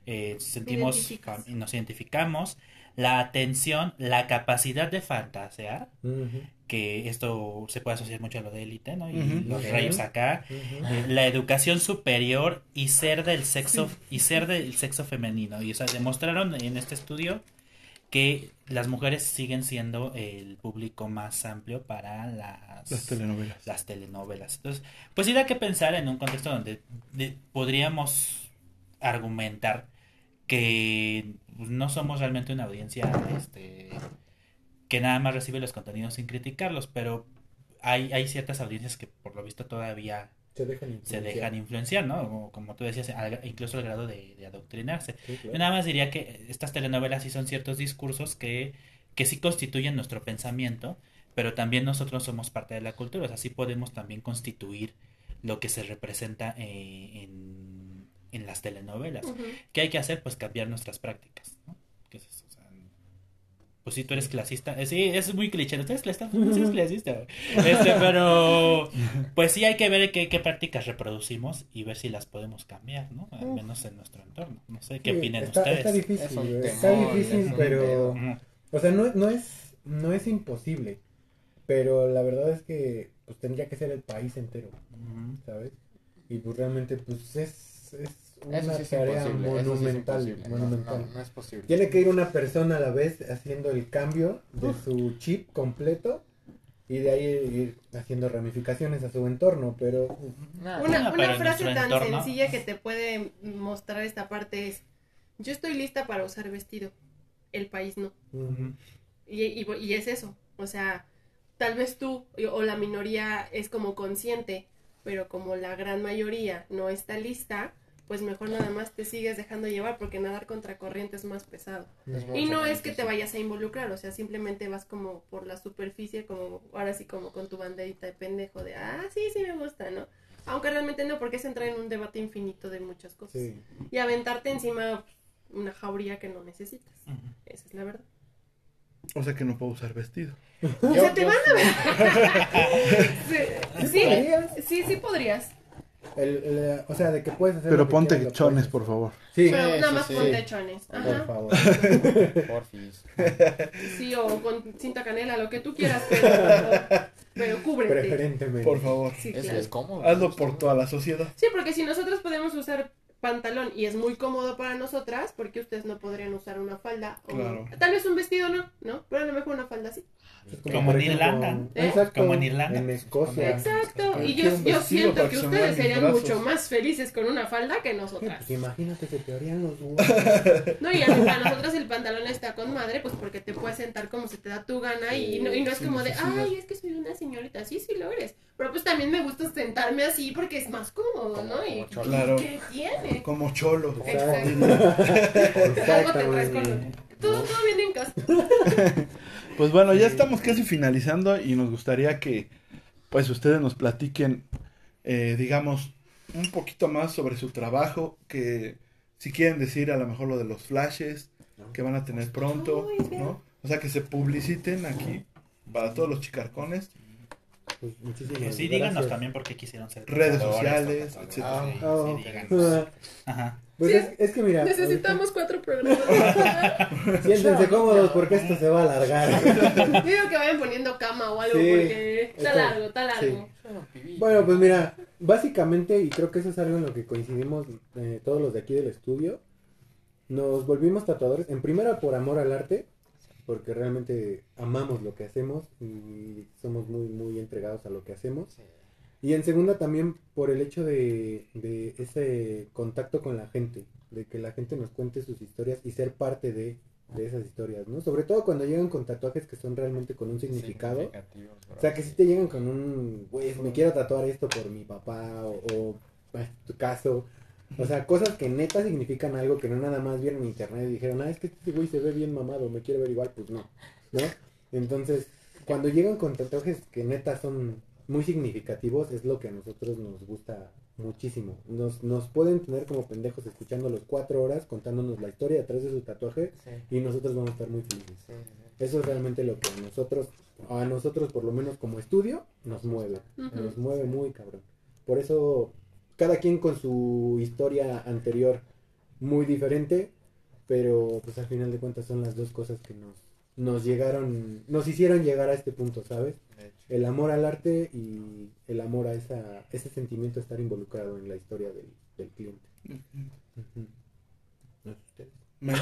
eh, sentimos y nos identificamos, la atención, la capacidad de fantasear, que esto se puede asociar mucho a lo de élite, ¿no? Y los rayos acá, eh, la educación superior y ser del sexo y ser del sexo femenino. Y o sea, demostraron en este estudio que las mujeres siguen siendo el público más amplio para las, Las telenovelas. las telenovelas. Entonces, pues sí da que pensar en un contexto donde de- podríamos argumentar que no somos realmente una audiencia este, que nada más recibe los contenidos sin criticarlos, pero hay, hay ciertas audiencias que por lo visto todavía Se dejan se influenciar. dejan influenciar, ¿no? O como tú decías, al- incluso al grado de, de adoctrinarse. Sí, Yo nada más diría que estas telenovelas sí son ciertos discursos que, que sí constituyen nuestro pensamiento, pero también nosotros somos parte de la cultura, o sea, sí podemos también constituir lo que se representa eh, en, en las telenovelas. Ujú. ¿Qué hay que hacer? Pues cambiar nuestras prácticas, ¿no? ¿Qué es eso? O sea, pues sí, tú eres clasista. Eh, Sí, es muy cliché. ¿Tú eres clasista? No, eres clasista. Este, pero pues sí hay que ver qué, qué prácticas reproducimos y ver si las podemos cambiar, ¿no? Al menos en nuestro entorno. No sé, ¿qué Sí, opinan está, ustedes? Está difícil, Es temor, está es difícil, un pero... Ujú. O sea, no, no, es, no es imposible, pero la verdad es que pues tendría que ser el país entero. ¿sabes? Y pues realmente pues es, es una sí tarea sí es monumental, no, monumental. no, no es posible. Tiene que ir una persona a la vez haciendo el cambio de su chip completo y de ahí ir haciendo ramificaciones a su entorno, pero Una, pero frase tan entorno- sencilla que te puede mostrar esta parte es, yo estoy lista para usar vestido, el país no. y, y es eso, o sea, tal vez tú o la minoría es como consciente, pero como la gran mayoría no está lista, pues mejor nada más te sigues dejando llevar porque nadar contra corriente es más pesado. es Y no es que te vayas a involucrar, o sea, simplemente vas como por la superficie, como ahora sí como con tu banderita de pendejo de, ah, sí, sí me gusta, ¿no? Aunque realmente no, porque es entrar en un debate infinito de muchas cosas. sí. Y aventarte encima una jauría que no necesitas. Esa es la verdad. O sea que no puedo usar vestido. O sea, te yo van a ver. Sí, sí, podrías. sí, sí podrías. El- el- o sea, de que puedes hacer Pero que ponte quieras, lo chones, por favor. Sí, Pero Sí, nada sí, más sí. con techones. por favor. Porfis. Sí, o con cinta canela, lo que tú quieras, pero, pero cúbrete. Preferentemente. Por favor. Sí, Eso claro. es cómodo. Hazlo por toda la sociedad. Sí, porque si nosotros podemos usar pantalón y es muy cómodo para nosotras, porque ustedes no podrían usar una falda? O Claro. Tal vez un vestido no, ¿no? Pero a lo mejor una falda sí. Es Como en ejemplo, Irlanda. ¿Eh? Exacto, Como en Irlanda. En Escocia. Exacto. Y yo, yo siento que que ustedes serían brazos. mucho más felices con una falda que nosotras. pues imagínate, se te harían los huevos. No, y a- para nosotros el pantalón está con madre, pues porque te puedes sentar como se te da tu gana y no, y no es como de, ay, es que soy una señorita. Sí, sí lo eres. Pero pues también me gusta sentarme así porque es más cómodo, ¿no? Y Como cholo. Claro. ¿qué tiene? Como cholo. Exacto. Algo te traes con... Todo, todo viene en casa. Pues bueno, ya estamos casi finalizando y nos gustaría que pues ustedes nos platiquen, eh, digamos, un poquito más sobre su trabajo, que si quieren decir a lo mejor lo de los flashes que van a tener pronto. ¿no? O sea, que se publiciten aquí para todos los chicarcones, Pues muchísimas sí, gracias. díganos también por qué quisieron ser Redes sociales, sí, Oh, sí, díganos. ah, Ajá. Pues Sí, es, es que mira, Necesitamos cuatro programas. siéntense cómodos porque esto se va a alargar. Yo digo que vayan poniendo cama o algo Sí. porque está Esto- largo, está largo. Bueno, pues mira, básicamente, y creo que eso es algo en lo que coincidimos eh, todos los de aquí del estudio, nos volvimos tatuadores, en primera por amor al arte, porque realmente amamos lo que hacemos y somos muy, muy entregados a lo que hacemos. Y en segunda también por el hecho de, de ese contacto con la gente, de que la gente nos cuente sus historias y ser parte de, de esas historias, ¿no? Sobre todo cuando llegan con tatuajes que son realmente con un significado. O sea, que si te llegan con un, güey, me quiero tatuar esto por mi papá o, o en tu caso. O sea, cosas que neta significan algo que no nada más vieron en internet y dijeron, ah, es que este güey se ve bien mamado, me quiero ver igual, pues no, ¿no? Entonces, cuando llegan con tatuajes que neta son muy significativos, es lo que a nosotros nos gusta muchísimo. Nos, nos pueden tener como pendejos escuchándolos cuatro horas contándonos la historia detrás de su tatuaje Sí, y nosotros vamos a estar muy felices. sí, sí. Eso es realmente lo que a nosotros, a nosotros por lo menos como estudio, nos mueve. Nos mueve muy cabrón. Por eso, cada quien con su historia anterior muy diferente, pero pues al final de cuentas son las dos cosas que nos, nos llegaron, nos hicieron llegar a este punto, ¿sabes? De hecho. El amor al arte y el amor a esa, ese sentimiento de estar involucrado en la historia del, del cliente. No sé ustedes. Me-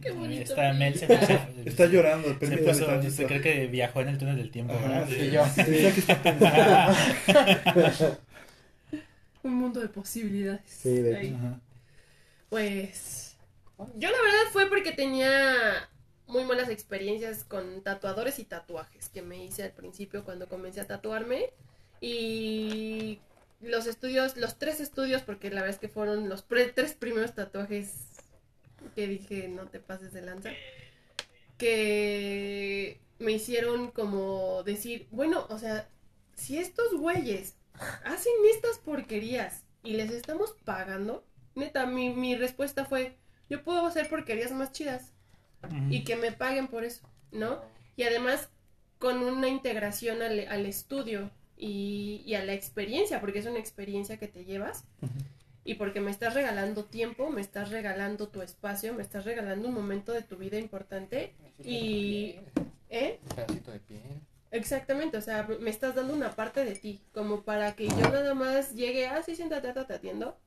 Qué bonito. Está Mel se está llorando. se puso- se cree que viajó en el túnel del tiempo, Ajá, ¿verdad? sí. Y yo. Pensé que está pensando. Un mundo de posibilidades. Sí, de Ahí. Ajá. Pues yo la verdad fue porque tenía muy malas experiencias con tatuadores y tatuajes que me hice al principio cuando comencé a tatuarme. Y los estudios, los tres estudios, porque la verdad es que fueron los pre- tres primeros tatuajes que dije no te pases de lanza, que me hicieron como decir, bueno, o sea, si estos güeyes hacen estas porquerías y les estamos pagando, neta, mi, mi respuesta fue, yo puedo hacer porquerías más chidas Y que me paguen por eso, ¿no? Y además con una integración al, al estudio y, y a la experiencia, porque es una experiencia que te llevas. Y porque me estás regalando tiempo, me estás regalando tu espacio, me estás regalando un momento de tu vida importante. Y- ¿Eh? Un pedacito de piel. Exactamente, o sea, me estás dando una parte de ti, como para que yo nada más llegue, ah, sí, siéntate, te atiendo.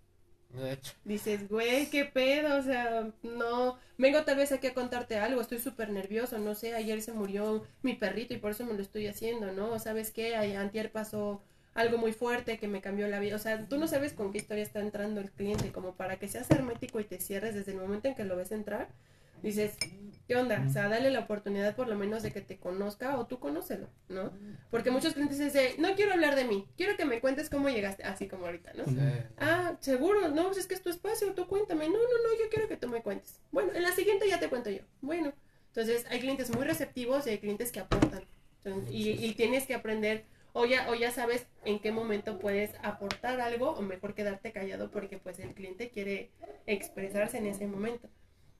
Dices, güey, qué pedo, o sea, no, vengo tal vez aquí a contarte algo, estoy súper nervioso, no sé, ayer se murió mi perrito y por eso me lo estoy haciendo, ¿no? Sabes qué, antier pasó algo muy fuerte que me cambió la vida, o sea, tú no sabes con qué historia está entrando el cliente, como para que seas hermético y te cierres desde el momento en que lo ves entrar, dices, ¿qué onda? O sea, dale la oportunidad por lo menos de que te conozca o tú conócelo, ¿no? Porque muchos clientes dicen, no quiero hablar de mí, quiero que me cuentes cómo llegaste, así como ahorita, ¿no? Sí. Ah, seguro, no, pues es que es tu espacio, tú cuéntame. No, no, no, yo quiero que tú me cuentes. Bueno, en la siguiente ya te cuento yo. Bueno, entonces hay clientes muy receptivos y hay clientes que aportan. Entonces, y, y tienes que aprender, o ya, o ya sabes en qué momento puedes aportar algo, o mejor quedarte callado porque pues el cliente quiere expresarse en ese momento.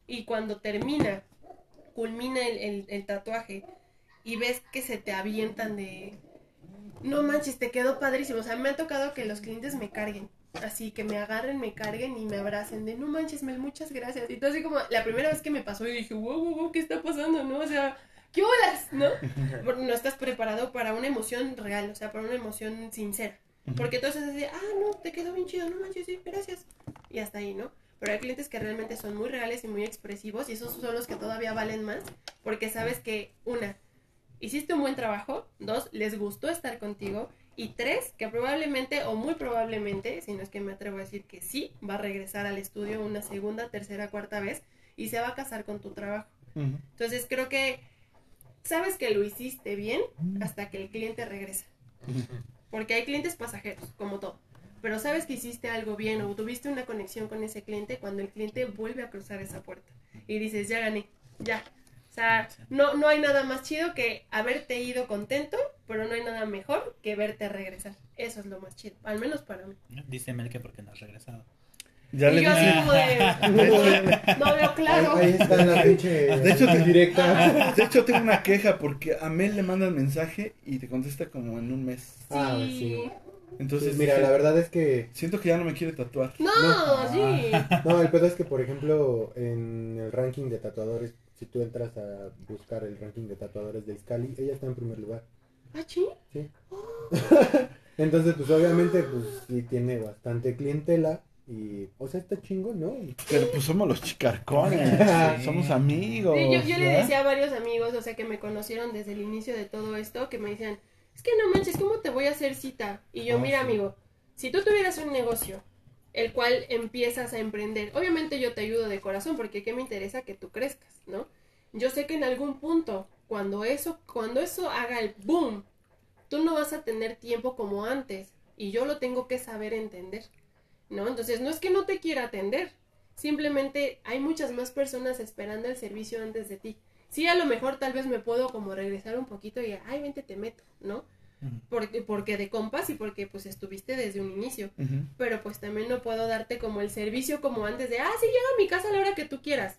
Y cuando termina, culmina el, el- el tatuaje y ves que se te avientan de, no manches, te quedó padrísimo. O sea, me ha tocado que los clientes me carguen. Así que me agarren, me carguen y me abracen de no manches, Mel, muchas gracias. Y todo así como la primera vez que me pasó y dije, wow, wow, wow, ¿qué está pasando? ¿No? O sea, ¿qué olas? ¿No? Porque no estás preparado para una emoción real, o sea, para una emoción sincera. Porque entonces es de, ah, no, te quedó bien chido, no manches, sí, gracias. Y hasta ahí, ¿no? Pero hay clientes que realmente son muy reales y muy expresivos y esos son los que todavía valen más porque sabes que, una, hiciste un buen trabajo, dos, les gustó estar contigo y tres, que probablemente o muy probablemente, si no es que me atrevo a decir que sí, va a regresar al estudio una segunda, tercera, cuarta vez y se va a casar con tu trabajo. Entonces creo que sabes que lo hiciste bien hasta que el cliente regresa. Porque hay clientes pasajeros, como todo. Pero sabes que hiciste algo bien o tuviste una conexión con ese cliente cuando el cliente vuelve a cruzar esa puerta. Y dices, ya gané, ya. O sea, no, no hay nada más chido que haberte ido contento, pero no hay nada mejor que verte regresar. Eso es lo más chido, al menos para mí. Dice Mel que porque no has regresado. Ya y le yo así dije. como de, no veo claro. Ahí, ahí está la pinche De hecho, te- directa. De hecho, tengo una queja porque a Mel le mandan mensaje y te contesta como en un mes. Ah, Sí. Entonces, mira, dije, la verdad es que siento que ya no me quiere tatuar. No, sí. No, el pedo es que, por ejemplo, en el ranking de tatuadores, si tú entras a buscar el ranking de tatuadores de Iscali, ella está en primer lugar. ¿Ah, sí? Sí. Entonces, pues obviamente, pues sí tiene bastante clientela y, o sea, está chingón, ¿no? Pero pues somos los chicarcones. Sí. Somos amigos. Sí, yo, yo le decía a varios amigos, o sea, que me conocieron desde el inicio de todo esto, que me decían, es que no manches, ¿cómo te voy a hacer cita? Y yo, Ah, mira, sí. amigo, si tú tuvieras un negocio, el cual empiezas a emprender, obviamente yo te ayudo de corazón, porque qué me interesa que tú crezcas, ¿no? Yo sé que en algún punto, cuando eso, cuando eso haga el boom, tú no vas a tener tiempo como antes, y yo lo tengo que saber entender, ¿no? Entonces, no es que no te quiera atender, Simplemente hay muchas más personas esperando el servicio antes de ti. Sí a lo mejor tal vez me puedo como regresar un poquito y, ay, vente, te meto, ¿no? Porque, porque de compas y porque pues estuviste desde un inicio. Pero pues también no puedo darte como el servicio como antes de, ah, sí, llega a mi casa a la hora que tú quieras.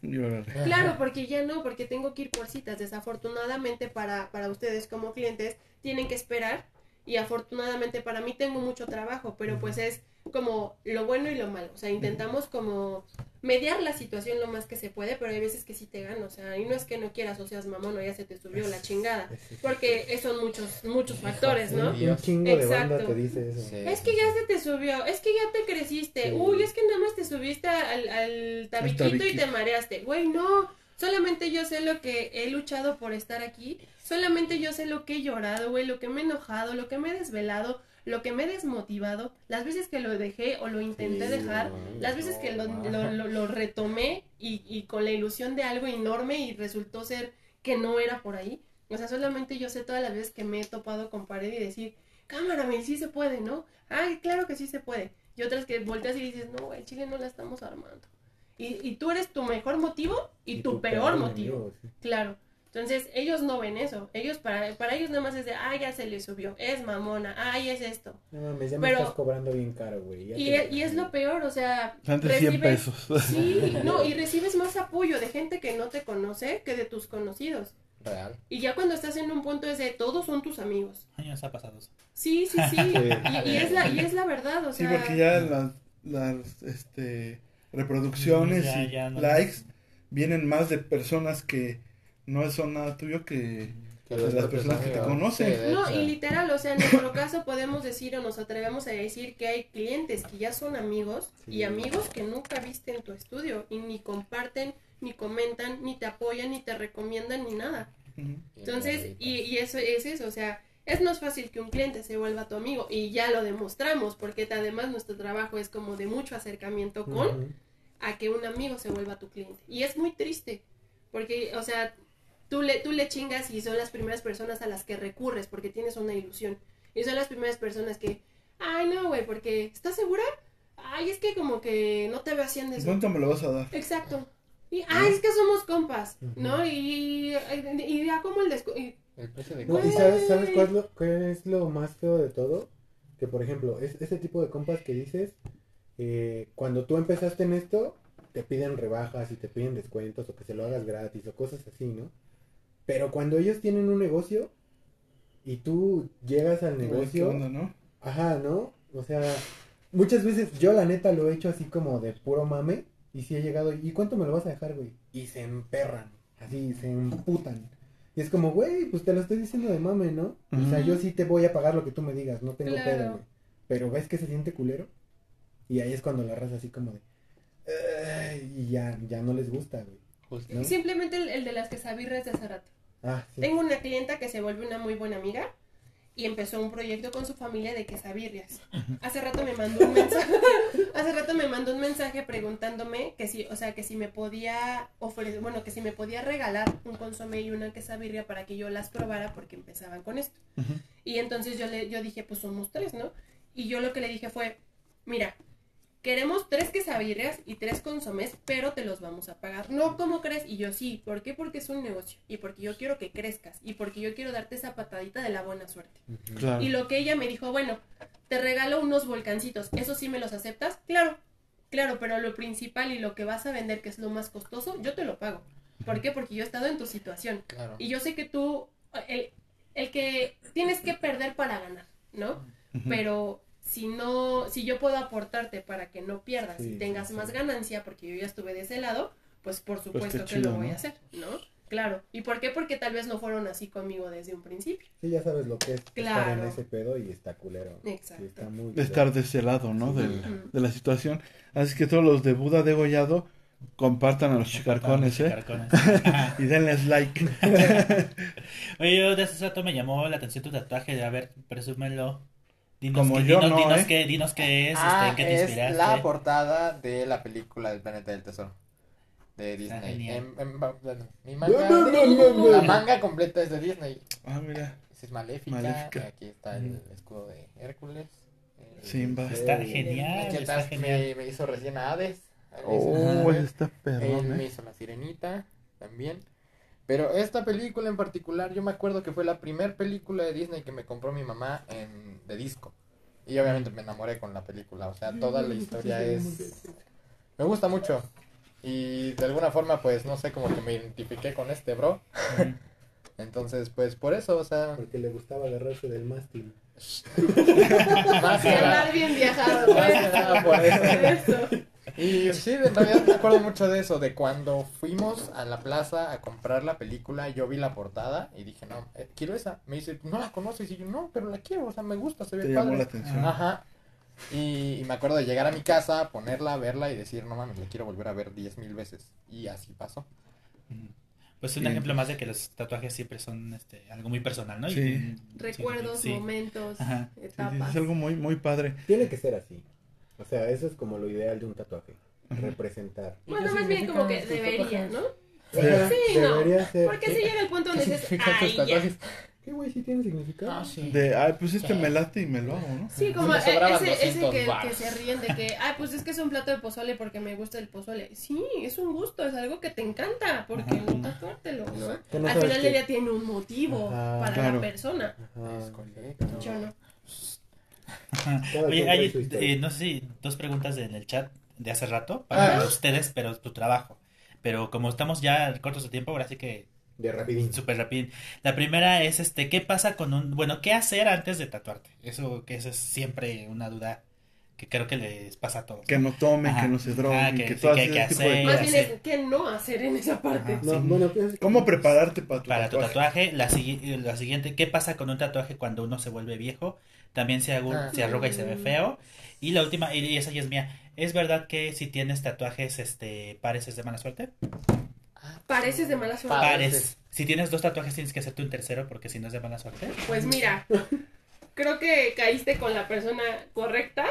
Claro, porque ya no, porque tengo que ir por citas. Desafortunadamente para, para ustedes como clientes tienen que esperar y afortunadamente para mí tengo mucho trabajo, pero pues es como lo bueno y lo malo. O sea, intentamos como mediar la situación lo más que se puede, pero hay veces que sí te gano. O sea, y no es que no quieras o seas mamón o ya se te subió la chingada. Porque son muchos, muchos factores, ¿no? Sí. Un chingo de banda Exacto. te dice eso. Sí. Es que ya se te subió, es que ya te creciste, Sí. uy, es que nada más te subiste al, al tabiquito y tabiquito. te mareaste. Güey, no, solamente yo sé lo que he luchado por estar aquí, solamente yo sé lo que he llorado, güey, lo que me he enojado, lo que me he desvelado, lo que me he desmotivado, las veces que lo dejé o lo intenté Sí, dejar, no, las veces que lo, lo, lo- lo retomé y, y con la ilusión de algo enorme y resultó ser que no era por ahí. O sea, solamente yo sé todas las veces que me he topado con pared y decir, cámara, sí se puede, ¿no? Ay, claro que sí se puede. Y otras que volteas y dices, no, el chile no la estamos armando. Y, y tú eres tu mejor motivo y, tu, peor motivo. enemigo, sí. Claro. Entonces, ellos no ven eso. Ellos, para, para ellos nada más es de, ay, ya se le subió, es mamona, ay, es esto. No mames, ya me Pero- estás cobrando bien caro, güey. ya Y, te- e- y es lo peor, o sea, Antes 100 recibes- pesos. Sí, no, y recibes más apoyo de gente que no te conoce que de tus conocidos. Real. Y ya cuando estás en un punto es de todos son tus amigos. Años ha pasado eso. Sí, sí, sí. Y, y es, la, y es la verdad, o Sí, sea. porque ya las, las este, reproducciones Ya, y ya no- likes vienen más de personas que no son nada tuyo que Que de las personas que te conocen. Sí, No, y literal, o sea, en nuestro caso podemos decir o nos atrevemos a decir que hay clientes que ya son amigos y amigos que nunca viste en tu estudio y ni comparten, ni comentan, ni te apoyan, ni te recomiendan, ni nada. Entonces, y, y eso es eso, o sea, es más fácil que un cliente se vuelva tu amigo y ya lo demostramos porque además nuestro trabajo es como de mucho acercamiento con a que un amigo se vuelva tu cliente. Y es muy triste, porque, o sea, tú le, tú le chingas y son las primeras personas a las que recurres porque tienes una ilusión. Y son las primeras personas que, ay, no, güey, porque, ¿estás segura? Ay, es que como que no te veo haciendo ¿Y eso. ¿Cuánto me lo vas a dar? Exacto. Y, ay, es que somos compas. ¿no? Y, y ya como el descu- y- El precio de No, ¿Y sabes, sabes cuál es, lo, qué es lo más feo de todo? Que, por ejemplo, es, ese tipo de compas que dices, eh, cuando tú empezaste en esto, te piden rebajas y te piden descuentos o que se lo hagas gratis o cosas así, ¿no? Pero cuando ellos tienen un negocio y tú llegas al Güey, ¿Qué negocio, onda, no? ajá, ¿no? O sea, muchas veces yo la neta lo he hecho así como de puro mame y si he llegado, ¿y cuánto me lo vas a dejar, güey? Y se emperran, así, se emputan. Y es como, güey, pues te lo estoy diciendo de mame, ¿no? O sea, yo sí te voy a pagar lo que tú me digas, no tengo Claro. pedo, güey. Pero ves que se siente culero. Y ahí es cuando la raza así como de... Y ya, ya no les gusta, güey. ¿no? simplemente el, el de las quesabirras de hace rato. Ah, sí. Tengo una clienta que se volvió una muy buena amiga y empezó un proyecto con su familia de quesabirrias. Hace rato me mandó un mensaje, hace rato me mandó un mensaje preguntándome que si, o sea, que si me podía ofrecer, bueno, que si me podía regalar un consomé y una quesabirria para que yo las probara porque empezaban con esto. Y entonces yo le yo dije, pues somos tres, ¿no? Y yo lo que le dije fue, mira, queremos tres quesabirrias y tres consomés, pero te los vamos a pagar. No, ¿cómo crees? Y yo sí, ¿por qué? Porque es un negocio y porque yo quiero que crezcas y porque yo quiero darte esa patadita de la buena suerte. Claro. Y lo que ella me dijo, bueno, te regalo unos volcancitos, ¿eso sí me los aceptas? Claro, claro, pero lo principal y lo que vas a vender, que es lo más costoso, yo te lo pago. ¿Por qué? Porque yo he estado en tu situación. Claro. Y yo sé que tú, el, el que tienes que perder para ganar, ¿no? Pero si no, si yo puedo aportarte para que no pierdas Sí, y tengas sí, más sí. ganancia, porque yo ya estuve de ese lado, pues por supuesto qué que lo voy ¿no? a hacer, ¿no? Claro. ¿Y por qué? Porque tal vez no fueron así conmigo desde un principio. Sí, ya sabes lo que es estar Claro. en ese pedo y está culero. Exacto. Sí, está muy de estar de ese lado, ¿no? Del- de la situación. Así que todos los de Buda degollado compartan a los chicarcones, ¿eh? Chicarcones. Y denles like. Oye, yo de hace rato me llamó la atención tu tatuaje. De, a ver, presúmelo. Dinos, Como qué, yo dinos, no, dinos ¿eh? qué, dinos qué es, Ah, este, en qué te es inspiraste. la portada de la película del Planeta del Tesoro de Disney. En- en- bueno, mi manga, la manga completa es de Disney. Ah, mira. Esa es Maléfica. Maléfica. Aquí está el escudo de Hércules. Eh, Simba. Está Sí. genial, Aquí está genial. me, me hizo recién a Hades. Oh, está Él perrón, me ¿eh? hizo la sirenita también. Pero esta película en particular, yo me acuerdo que fue la primera película de Disney que me compró mi mamá en, de disco. Y obviamente me enamoré con la película. O sea, toda la historia es... Me gusta mucho. Y de alguna forma, pues, no sé, como que me identifiqué con este bro. Entonces, pues, por eso, o sea... Porque le gustaba agarrarse del mástil. Más que nada- Andar bien viajado. más que nada por eso. Y sí, en realidad me acuerdo mucho de eso, de cuando fuimos a la plaza a comprar la película, yo vi la portada y dije, no, eh, quiero esa. Me dice, no la conoces y yo, no, pero la quiero, o sea, me gusta, se ve Te llamó la padre. atención. Ajá. Y, y me acuerdo de llegar a mi casa, ponerla, verla y decir, no mames, la quiero volver a ver diez mil veces. Y así pasó. Pues un Sí. ejemplo más de que los tatuajes siempre son este, algo muy personal, ¿no? Y- Sí. Recuerdos, sí. momentos, Ajá. Sí, sí, etapas. es algo muy, muy padre. Tiene que ser así. O sea, eso es como lo ideal de un tatuaje. Representar. Bueno, más bien como que debería, ¿no? Sí. Sí, no. Debería ser. Porque si llega el punto donde dices, ay, ya. tatuajes? ¿Qué güey sí tiene significado? Ah, sí. De, ay, pues este me late y me lo hago, ¿no? Sí, como e- sobraban ese, ese 200 que, que se ríen de que, ay, pues es que es un plato de pozole porque me gusta el pozole. Sí, es un gusto, es algo que te encanta, porque Ajá. no tatuártelo, ¿no? No Al final del día tiene un motivo Ajá, para claro. la persona. Ajá. Es correcto. Yo no. Oye, hay, eh, no sé si dos preguntas en el chat de hace rato para Ah. ustedes, pero tu trabajo. Pero como estamos ya cortos de tiempo, ahora sí que De rapidín. súper rápido. La primera es, este, ¿qué pasa con un, bueno, qué hacer antes de tatuarte? Eso que eso es siempre una duda que creo que les pasa a todos. Que no tomen, Ajá. que no se droguen, Ajá, que, que sí, todo que tipo de hacer. Más bien es que no hacer en esa parte. Ajá. No, Sí. bueno, pues, ¿Cómo prepararte para tu Para tu tatuaje? la, sigui- la siguiente, ¿qué pasa con un tatuaje cuando uno se vuelve viejo? También se, agu- Ah. se arruga y se ve feo. Y la última, y esa ya es mía, ¿es verdad que si tienes tatuajes, este, pares es de mala suerte? Pareces de mala suerte. Pares. Si tienes dos tatuajes tienes que hacerte un tercero porque si no es de mala suerte. Pues mira, creo que caíste con la persona correcta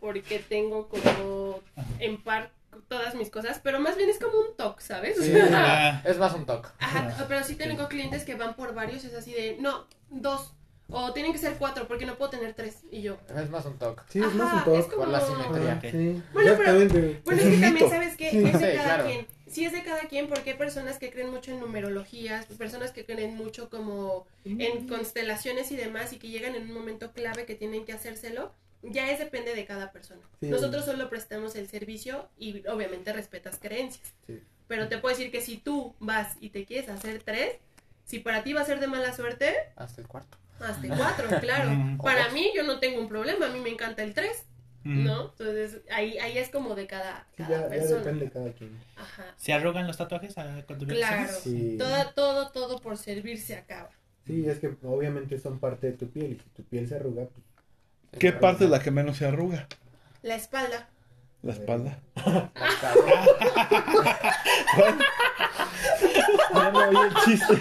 porque tengo como en par todas mis cosas, pero más bien es como un toque, ¿sabes? Sí, Ah. es más un toque. Ajá, pero sí tengo clientes que van por varios, es así de, no, dos, o tienen que ser cuatro porque no puedo tener tres, y yo. Es más un toque. Sí, es más un toque. como- Por la simetría. Sí, Bueno, pero- exactamente. Bueno, Es que también mito. sabes que Sí. es de Sí, cada claro. quien. Sí, es de cada quien porque hay personas que creen mucho en numerologías, personas que creen mucho como en constelaciones y demás y que llegan en un momento clave que tienen que hacérselo. Ya es depende de cada persona. Sí. Nosotros solo prestamos el servicio y obviamente respetas creencias. Sí. Pero te puedo decir que si tú vas y te quieres hacer tres, si para ti va a ser de mala suerte, Hasta el cuarto. Hazte cuatro, claro. Mm. Para mí yo no tengo un problema, a mí me encanta el tres, Mm. ¿no? Entonces ahí, ahí es como de cada, cada ya, ya persona. depende de cada quien. Ajá. ¿Se arrugan los tatuajes cuando Claro. Sí. Todo, todo, todo por servir se acaba. Sí, es que obviamente son parte de tu piel y si tu piel se arruga, pues ¿Qué parte es la que menos se arruga? La espalda. La espalda. Ya no oí el chiste.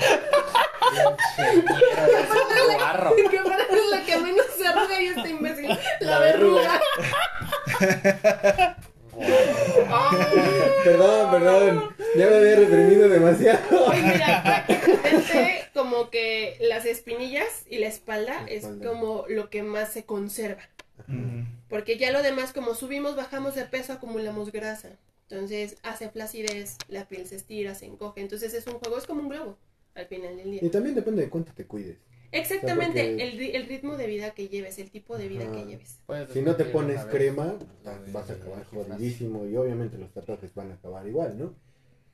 Que parece la que menos se arruga y este imbécil. La verruga. Perdón, perdón. Ya me había reprimido demasiado. Pues mira, prácticamente como que las espinillas y la espalda La es como lo que más se conserva. Porque ya lo demás, como subimos, bajamos de peso, acumulamos grasa. Entonces hace flacidez, la piel se estira, se encoge. Entonces es un juego, es como un globo al final del día. Y también depende de cuánto te cuides. Exactamente, O sea, porque- el, ri- el ritmo de vida que lleves, el tipo de vida Ajá. que lleves. Puedes Si no te pones vez. crema, vas a acabar jodidísimo y obviamente los tatuajes van a acabar igual, ¿no?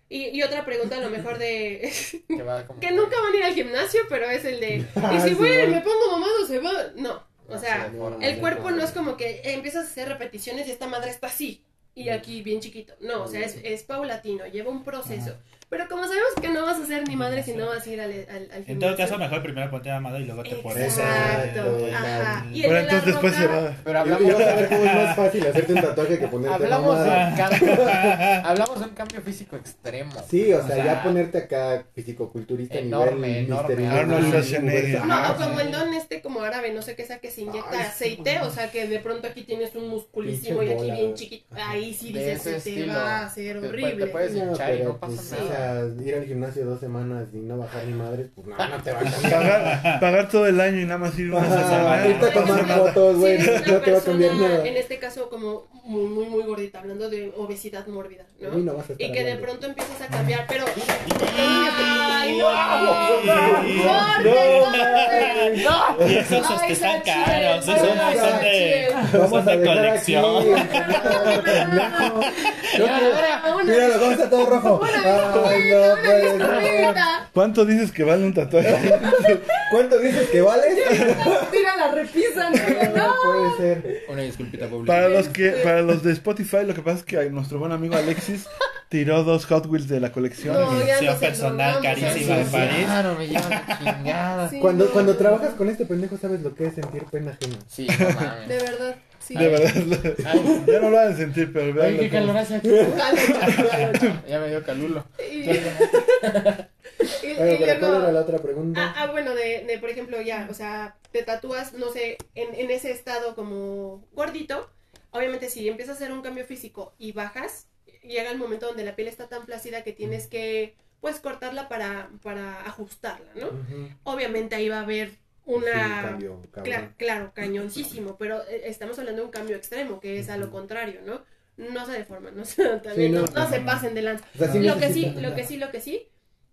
Y, y otra pregunta a lo mejor de... Que, va como que nunca van a ir al gimnasio, pero es el de... Ah, Y si sí, voy y me pongo mamado, se va... No, o sea, el cuerpo no es como que empiezas a hacer repeticiones y esta madre está así. Y aquí bien chiquito. No, o sea, es, es paulatino, lleva un proceso. Pero como sabemos que no vas a ser ni madre si no vas a ir al, al, al En todo caso, mejor primero ponte amado y luego te pones. Exacto, ajá. Y el Bueno, de entonces después se va. Pero hablamos, a ver cómo es más fácil hacerte un tatuaje que ponerte hablamos, de mamada. un cambio, hablamos de un cambio físico extremo. Sí, o sea, ya ponerte acá fisicoculturista a Enorme, nivel enorme. Universe. Schwarzenegger. No, o como el don este como árabe, no sé qué sea, que se inyecta Ay, aceite, o sea que de pronto aquí tienes un musculísimo y aquí bien chiquito. Ahí sí De dices, te va a hacer horrible. te puedes No, hinchar y no pasa pues, nada. Sea, ir al gimnasio dos semanas y no bajar ni madres, pues no, no te va a cambiar. Pagar, pagar todo el año y nada más ir una semana. irte a tomar fotos, güey, eres no una te va a cambiar persona, nada. en este caso como muy, muy, muy gordita, hablando de obesidad mórbida, Uy, ¿no? no vas a estar Y que de pronto empiezas a cambiar, pero... ¡Ay, no! ¡Corte, corte! Y esos están caros. Esos no son de, Vamos a de dejar aquí. colección. Una- Míralo, cómo está todo rojo. Ay, no una puede ser. ¿Cuánto dices que vale un tatuaje? ¿Cuánto dices que vale? Tira la repisa, No no. puede ser. Una disculpita pública. Para los que, para los de Spotify, lo que pasa es que nuestro buen amigo Alexis tiró dos Hot Wheels de la colección. No, nos personal carísima de. París. Claro, me lleva la chingada. Sí, Cuando, no. cuando trabajas con este pendejo sabes lo que es sentir pena ajena. Sí, no mames. De verdad, sí. De verdad, Ay, ya no lo van a sentir, pero Ay, vean qué calor hace aquí. Ya me dio calulo. Y, y- y Bueno, pero luego- ¿cuál era la otra pregunta? Ah, ah, bueno, de, de, por ejemplo, ya, o sea, te tatúas, no sé, en, en ese estado como gordito. Obviamente, si empiezas a hacer un cambio físico y bajas, llega el momento donde la piel está tan plácida que tienes que, pues, cortarla para, para ajustarla, ¿no? Obviamente ahí va a haber Sí, una... cambio. Cla- claro, cañoncísimo, pero eh, estamos hablando de un cambio extremo, que es a lo contrario, ¿no? No se deforman, no, se- también Sí, no. no, no se pasen de lanza. O sea, sí lo que sí, lo que sí, lo que sí,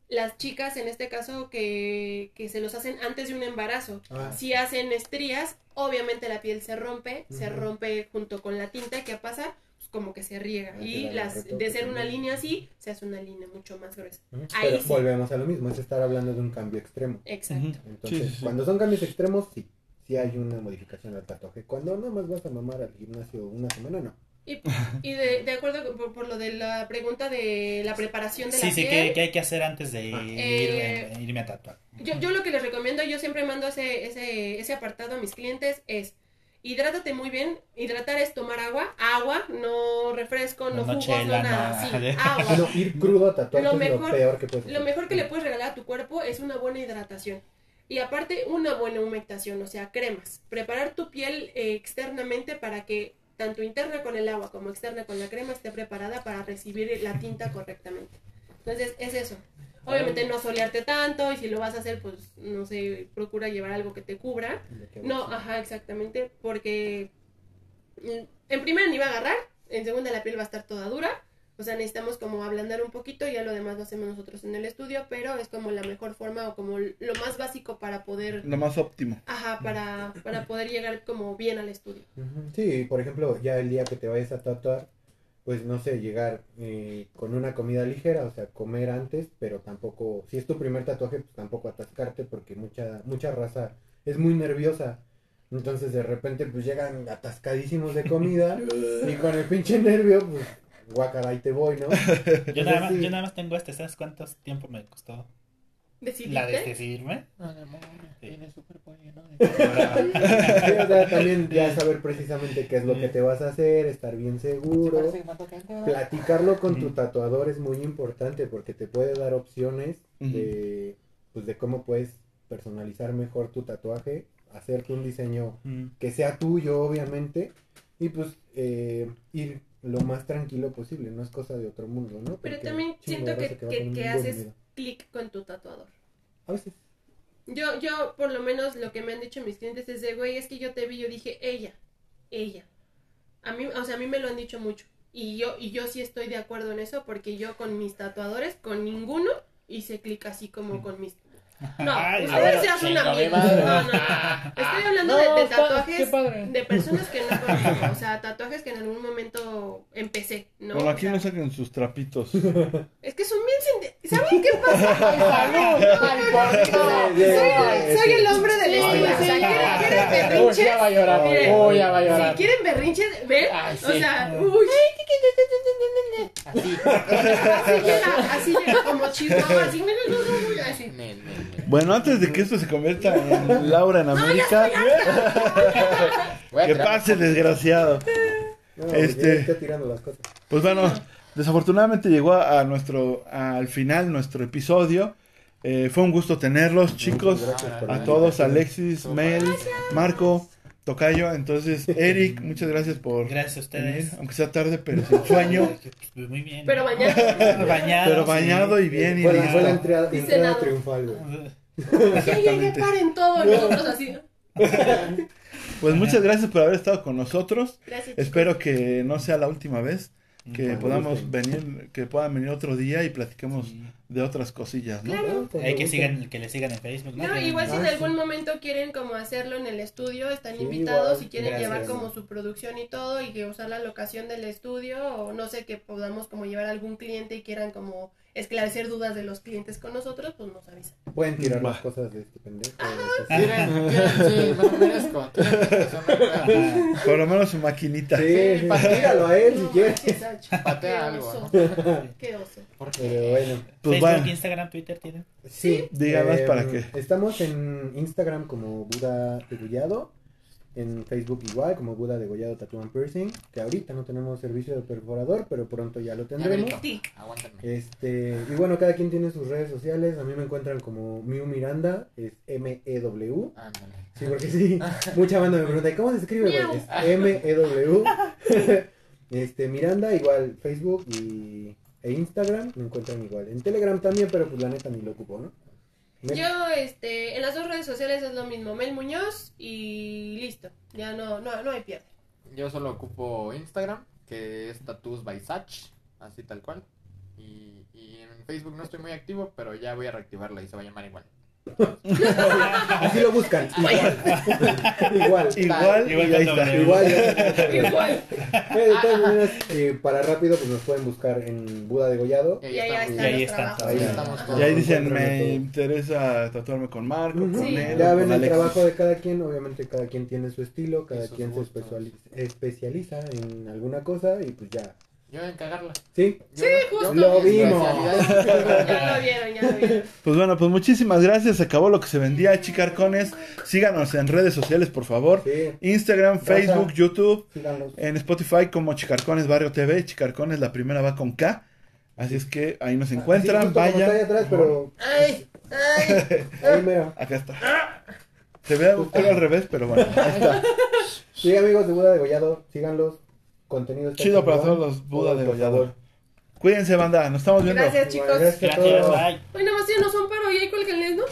las chicas en este caso que, que se los hacen antes de un embarazo, Ah. si hacen estrías, obviamente la piel se rompe, se rompe junto con la tinta, ¿y ¿qué pasa? Como que se riega. Ah, Y la las, de ser una línea así, se hace una línea mucho más gruesa. Ahí Pero sí. volvemos a lo mismo, es estar hablando de un cambio extremo. Exacto. Entonces, Sí, sí, sí. cuando son cambios extremos, sí. Sí hay una modificación al tatuaje. Cuando nada más vas a mamar al gimnasio una semana, no. Y, y de, de acuerdo con- por, por lo de la pregunta de la preparación de Sí, la sí, piel. ¿qué, qué hay que hacer antes de Ah. irme, irme a tatuar? Yo, yo lo que les recomiendo, yo siempre mando ese, ese, ese apartado a mis clientes es hidrátate muy bien. Hidratar es tomar agua, agua, no refresco, no, No jugos, chela, no nada, no. sí, agua. No, ir crudo a tatuarte Lo es mejor- lo peor que puedes Lo mejor que le puedes regalar a tu cuerpo es una buena hidratación. Y aparte, una buena humectación, o sea, cremas. Preparar tu piel eh, externamente para que tanto interna con el agua como externa con la crema esté preparada para recibir la tinta correctamente. Entonces, es eso. Obviamente no solearte tanto y si lo vas a hacer, pues, no sé, procura llevar algo que te cubra. No, ajá, exactamente, porque mm, en primera ni va a agarrar, en segunda la piel va a estar toda dura, o sea, necesitamos como ablandar un poquito, ya lo demás lo hacemos nosotros en el estudio, pero es como la mejor forma o como lo más básico para poder, Lo más óptimo. ajá, para, para poder llegar como bien al estudio. Sí, por ejemplo, ya el día que te vayas a tatuar, pues no sé, llegar eh, con una comida ligera, o sea, comer antes, pero tampoco, si es tu primer tatuaje, pues tampoco atascarte porque mucha, mucha raza es muy nerviosa. Entonces de repente pues llegan atascadísimos de comida y con el pinche nervio, pues guacara, ahí te voy, ¿no? Yo Entonces, nada, más, sí. yo nada más tengo este, ¿sabes cuánto tiempo me costó? ¿Decidiste? La de decidirme. No, no, tiene súper bueno. Sí, o sea, también ya saber precisamente qué es lo que te vas a hacer, estar bien seguro. Platicarlo con tu tatuador es muy importante porque te puede dar opciones de, pues, de cómo puedes personalizar mejor tu tatuaje, hacerte un diseño que sea tuyo, obviamente, y pues eh, ir lo más tranquilo posible, no es cosa de otro mundo, ¿no? Pero Porque también siento que, haces miedo. Clic con tu tatuador. A veces. Yo, yo, por lo menos, lo que me han dicho mis clientes es de, güey, es que yo te vi, yo dije, ella, ella. A mí, o sea, a mí me lo han dicho mucho. Y yo, y yo sí estoy de acuerdo en eso, porque yo con mis tatuadores, con ninguno, hice clic así como con mis... No, Ay, ustedes se hacen una mierda. No, no. Estoy hablando No, de, tatuajes de personas que no conozco. O sea, tatuajes que en algún momento empecé, ¿no? O aquí sea, no saquen sus trapitos. Es que son bien... sende- ¿Saben qué pasa? ¡Ay, salud! ¡Ay, por Soy, el hombre del estudio. sí, O sea, ya. ¿quieren, quieren Uy, berrinches? ya va a llorar. Miren, Uy, ya va a llorar. Si quieren berrinches, ¿ven? Ay, O sea, uy, Así. así llega, así llega, como chihuahua, así, así. Bueno, antes de que esto se convierta en Laura en América, que pase desgraciado. No, Este- ya está tirando las cosas. Pues bueno, desafortunadamente llegó a, a nuestro al final nuestro episodio. Eh, fue un gusto tenerlos, chicos. A todos. Alexis, Mel, Marco, Tocayo. Entonces, Eric, muchas gracias por Gracias a venir, ustedes. aunque sea tarde, pero sin sueño. Pues Muy bien. Pero mañana, bañado. Pero bañado y bien y Fue, la- listo. fue la entrada, Y entrada cenado. triunfal, güey. ya llegué, Exactamente. paren todo, nosotros así. Pues muchas gracias por haber estado con nosotros. Gracias. Espero que no sea la última vez. que Cuando podamos venir, que puedan venir otro día y platiquemos Sí. de otras cosillas, ¿no? Claro. Hay que, sigan, que le sigan en Facebook, ¿no? No, Que- igual si en algún momento quieren como hacerlo en el estudio, están Sí, invitados igual. y quieren Gracias. llevar como su producción y todo y que usar la locación del estudio o no sé, que podamos como llevar a algún cliente y quieran como esclarecer dudas de los clientes con nosotros, pues nos avisan. Pueden tirar las cosas de este pendejo. Tiren, sí, me lo merezco. Por lo menos su maquinita. Sí, Sí, patíralo a él si quieres. Patea algo, oso. Qué oso. Pero bueno. Pues Facebook, Instagram, Twitter tienen. Sí. Díganos eh, para qué. Estamos en Instagram como Buda Degollado. En Facebook igual, como Buda Degollado Tattoo and Piercing. Que ahorita no tenemos servicio de perforador, pero pronto ya lo tendremos. Este, y bueno, cada quien tiene sus redes sociales. A mí me encuentran como Miu Miranda, es M-E-W. Sí, porque sí, mucha banda me pregunta, ¿y cómo se escribe? güey? Es M-E-W. este, Miranda, igual Facebook y, e Instagram, me encuentran igual. En Telegram también, pero pues la neta ni lo ocupo, ¿no? Yo, este, en las dos redes sociales es lo mismo, Mel Muñoz y listo. Ya no, no, no hay pierde. Yo solo ocupo Instagram, que es Tattoos by Sach, así tal cual. Y, y en Facebook no estoy muy activo, pero ya voy a reactivarla y se va a llamar igual. Así lo buscan, igual. igual. igual, Igual ahí está. Igual. Igual. Pero de todas maneras, eh, para rápido, pues nos pueden buscar en Buda Degollado. Y Y ahí están Y ahí estamos todos. Y ahí dicen, me interesa tatuarme con Marco, con Sí. él, Ya ven el Alexis. trabajo de cada quien, obviamente cada quien tiene su estilo, cada quien se gustos. especializa en alguna cosa y pues ya. Yo en cagarla. Sí, Yo- justo. Lo vimos. Ya lo vieron, ya lo vieron. Pues bueno, pues muchísimas gracias. Se acabó lo que se vendía, chicarcones. Síganos en redes sociales, por favor. sí, Instagram. Facebook, YouTube. síganos. En Spotify como Chicarcones Barrio TV. Chicarcones, la primera va con K. Así es que ahí nos Así, encuentran. ahí Vayan. atrás, pero Ay, ay. ahí mero. Acá está. Se ve un poco al revés, pero bueno. Ahí está. Sí, amigos de Buda Degollado, síganlos. Contenido Chido para todos los Buda Todos, de por Gollador. favor. Cuídense, banda. Nos estamos viendo. Gracias, chicos. Gracias a Gracias, todos. bye. Nada más sí nos son paro y ahí cuélguenles, ¿no?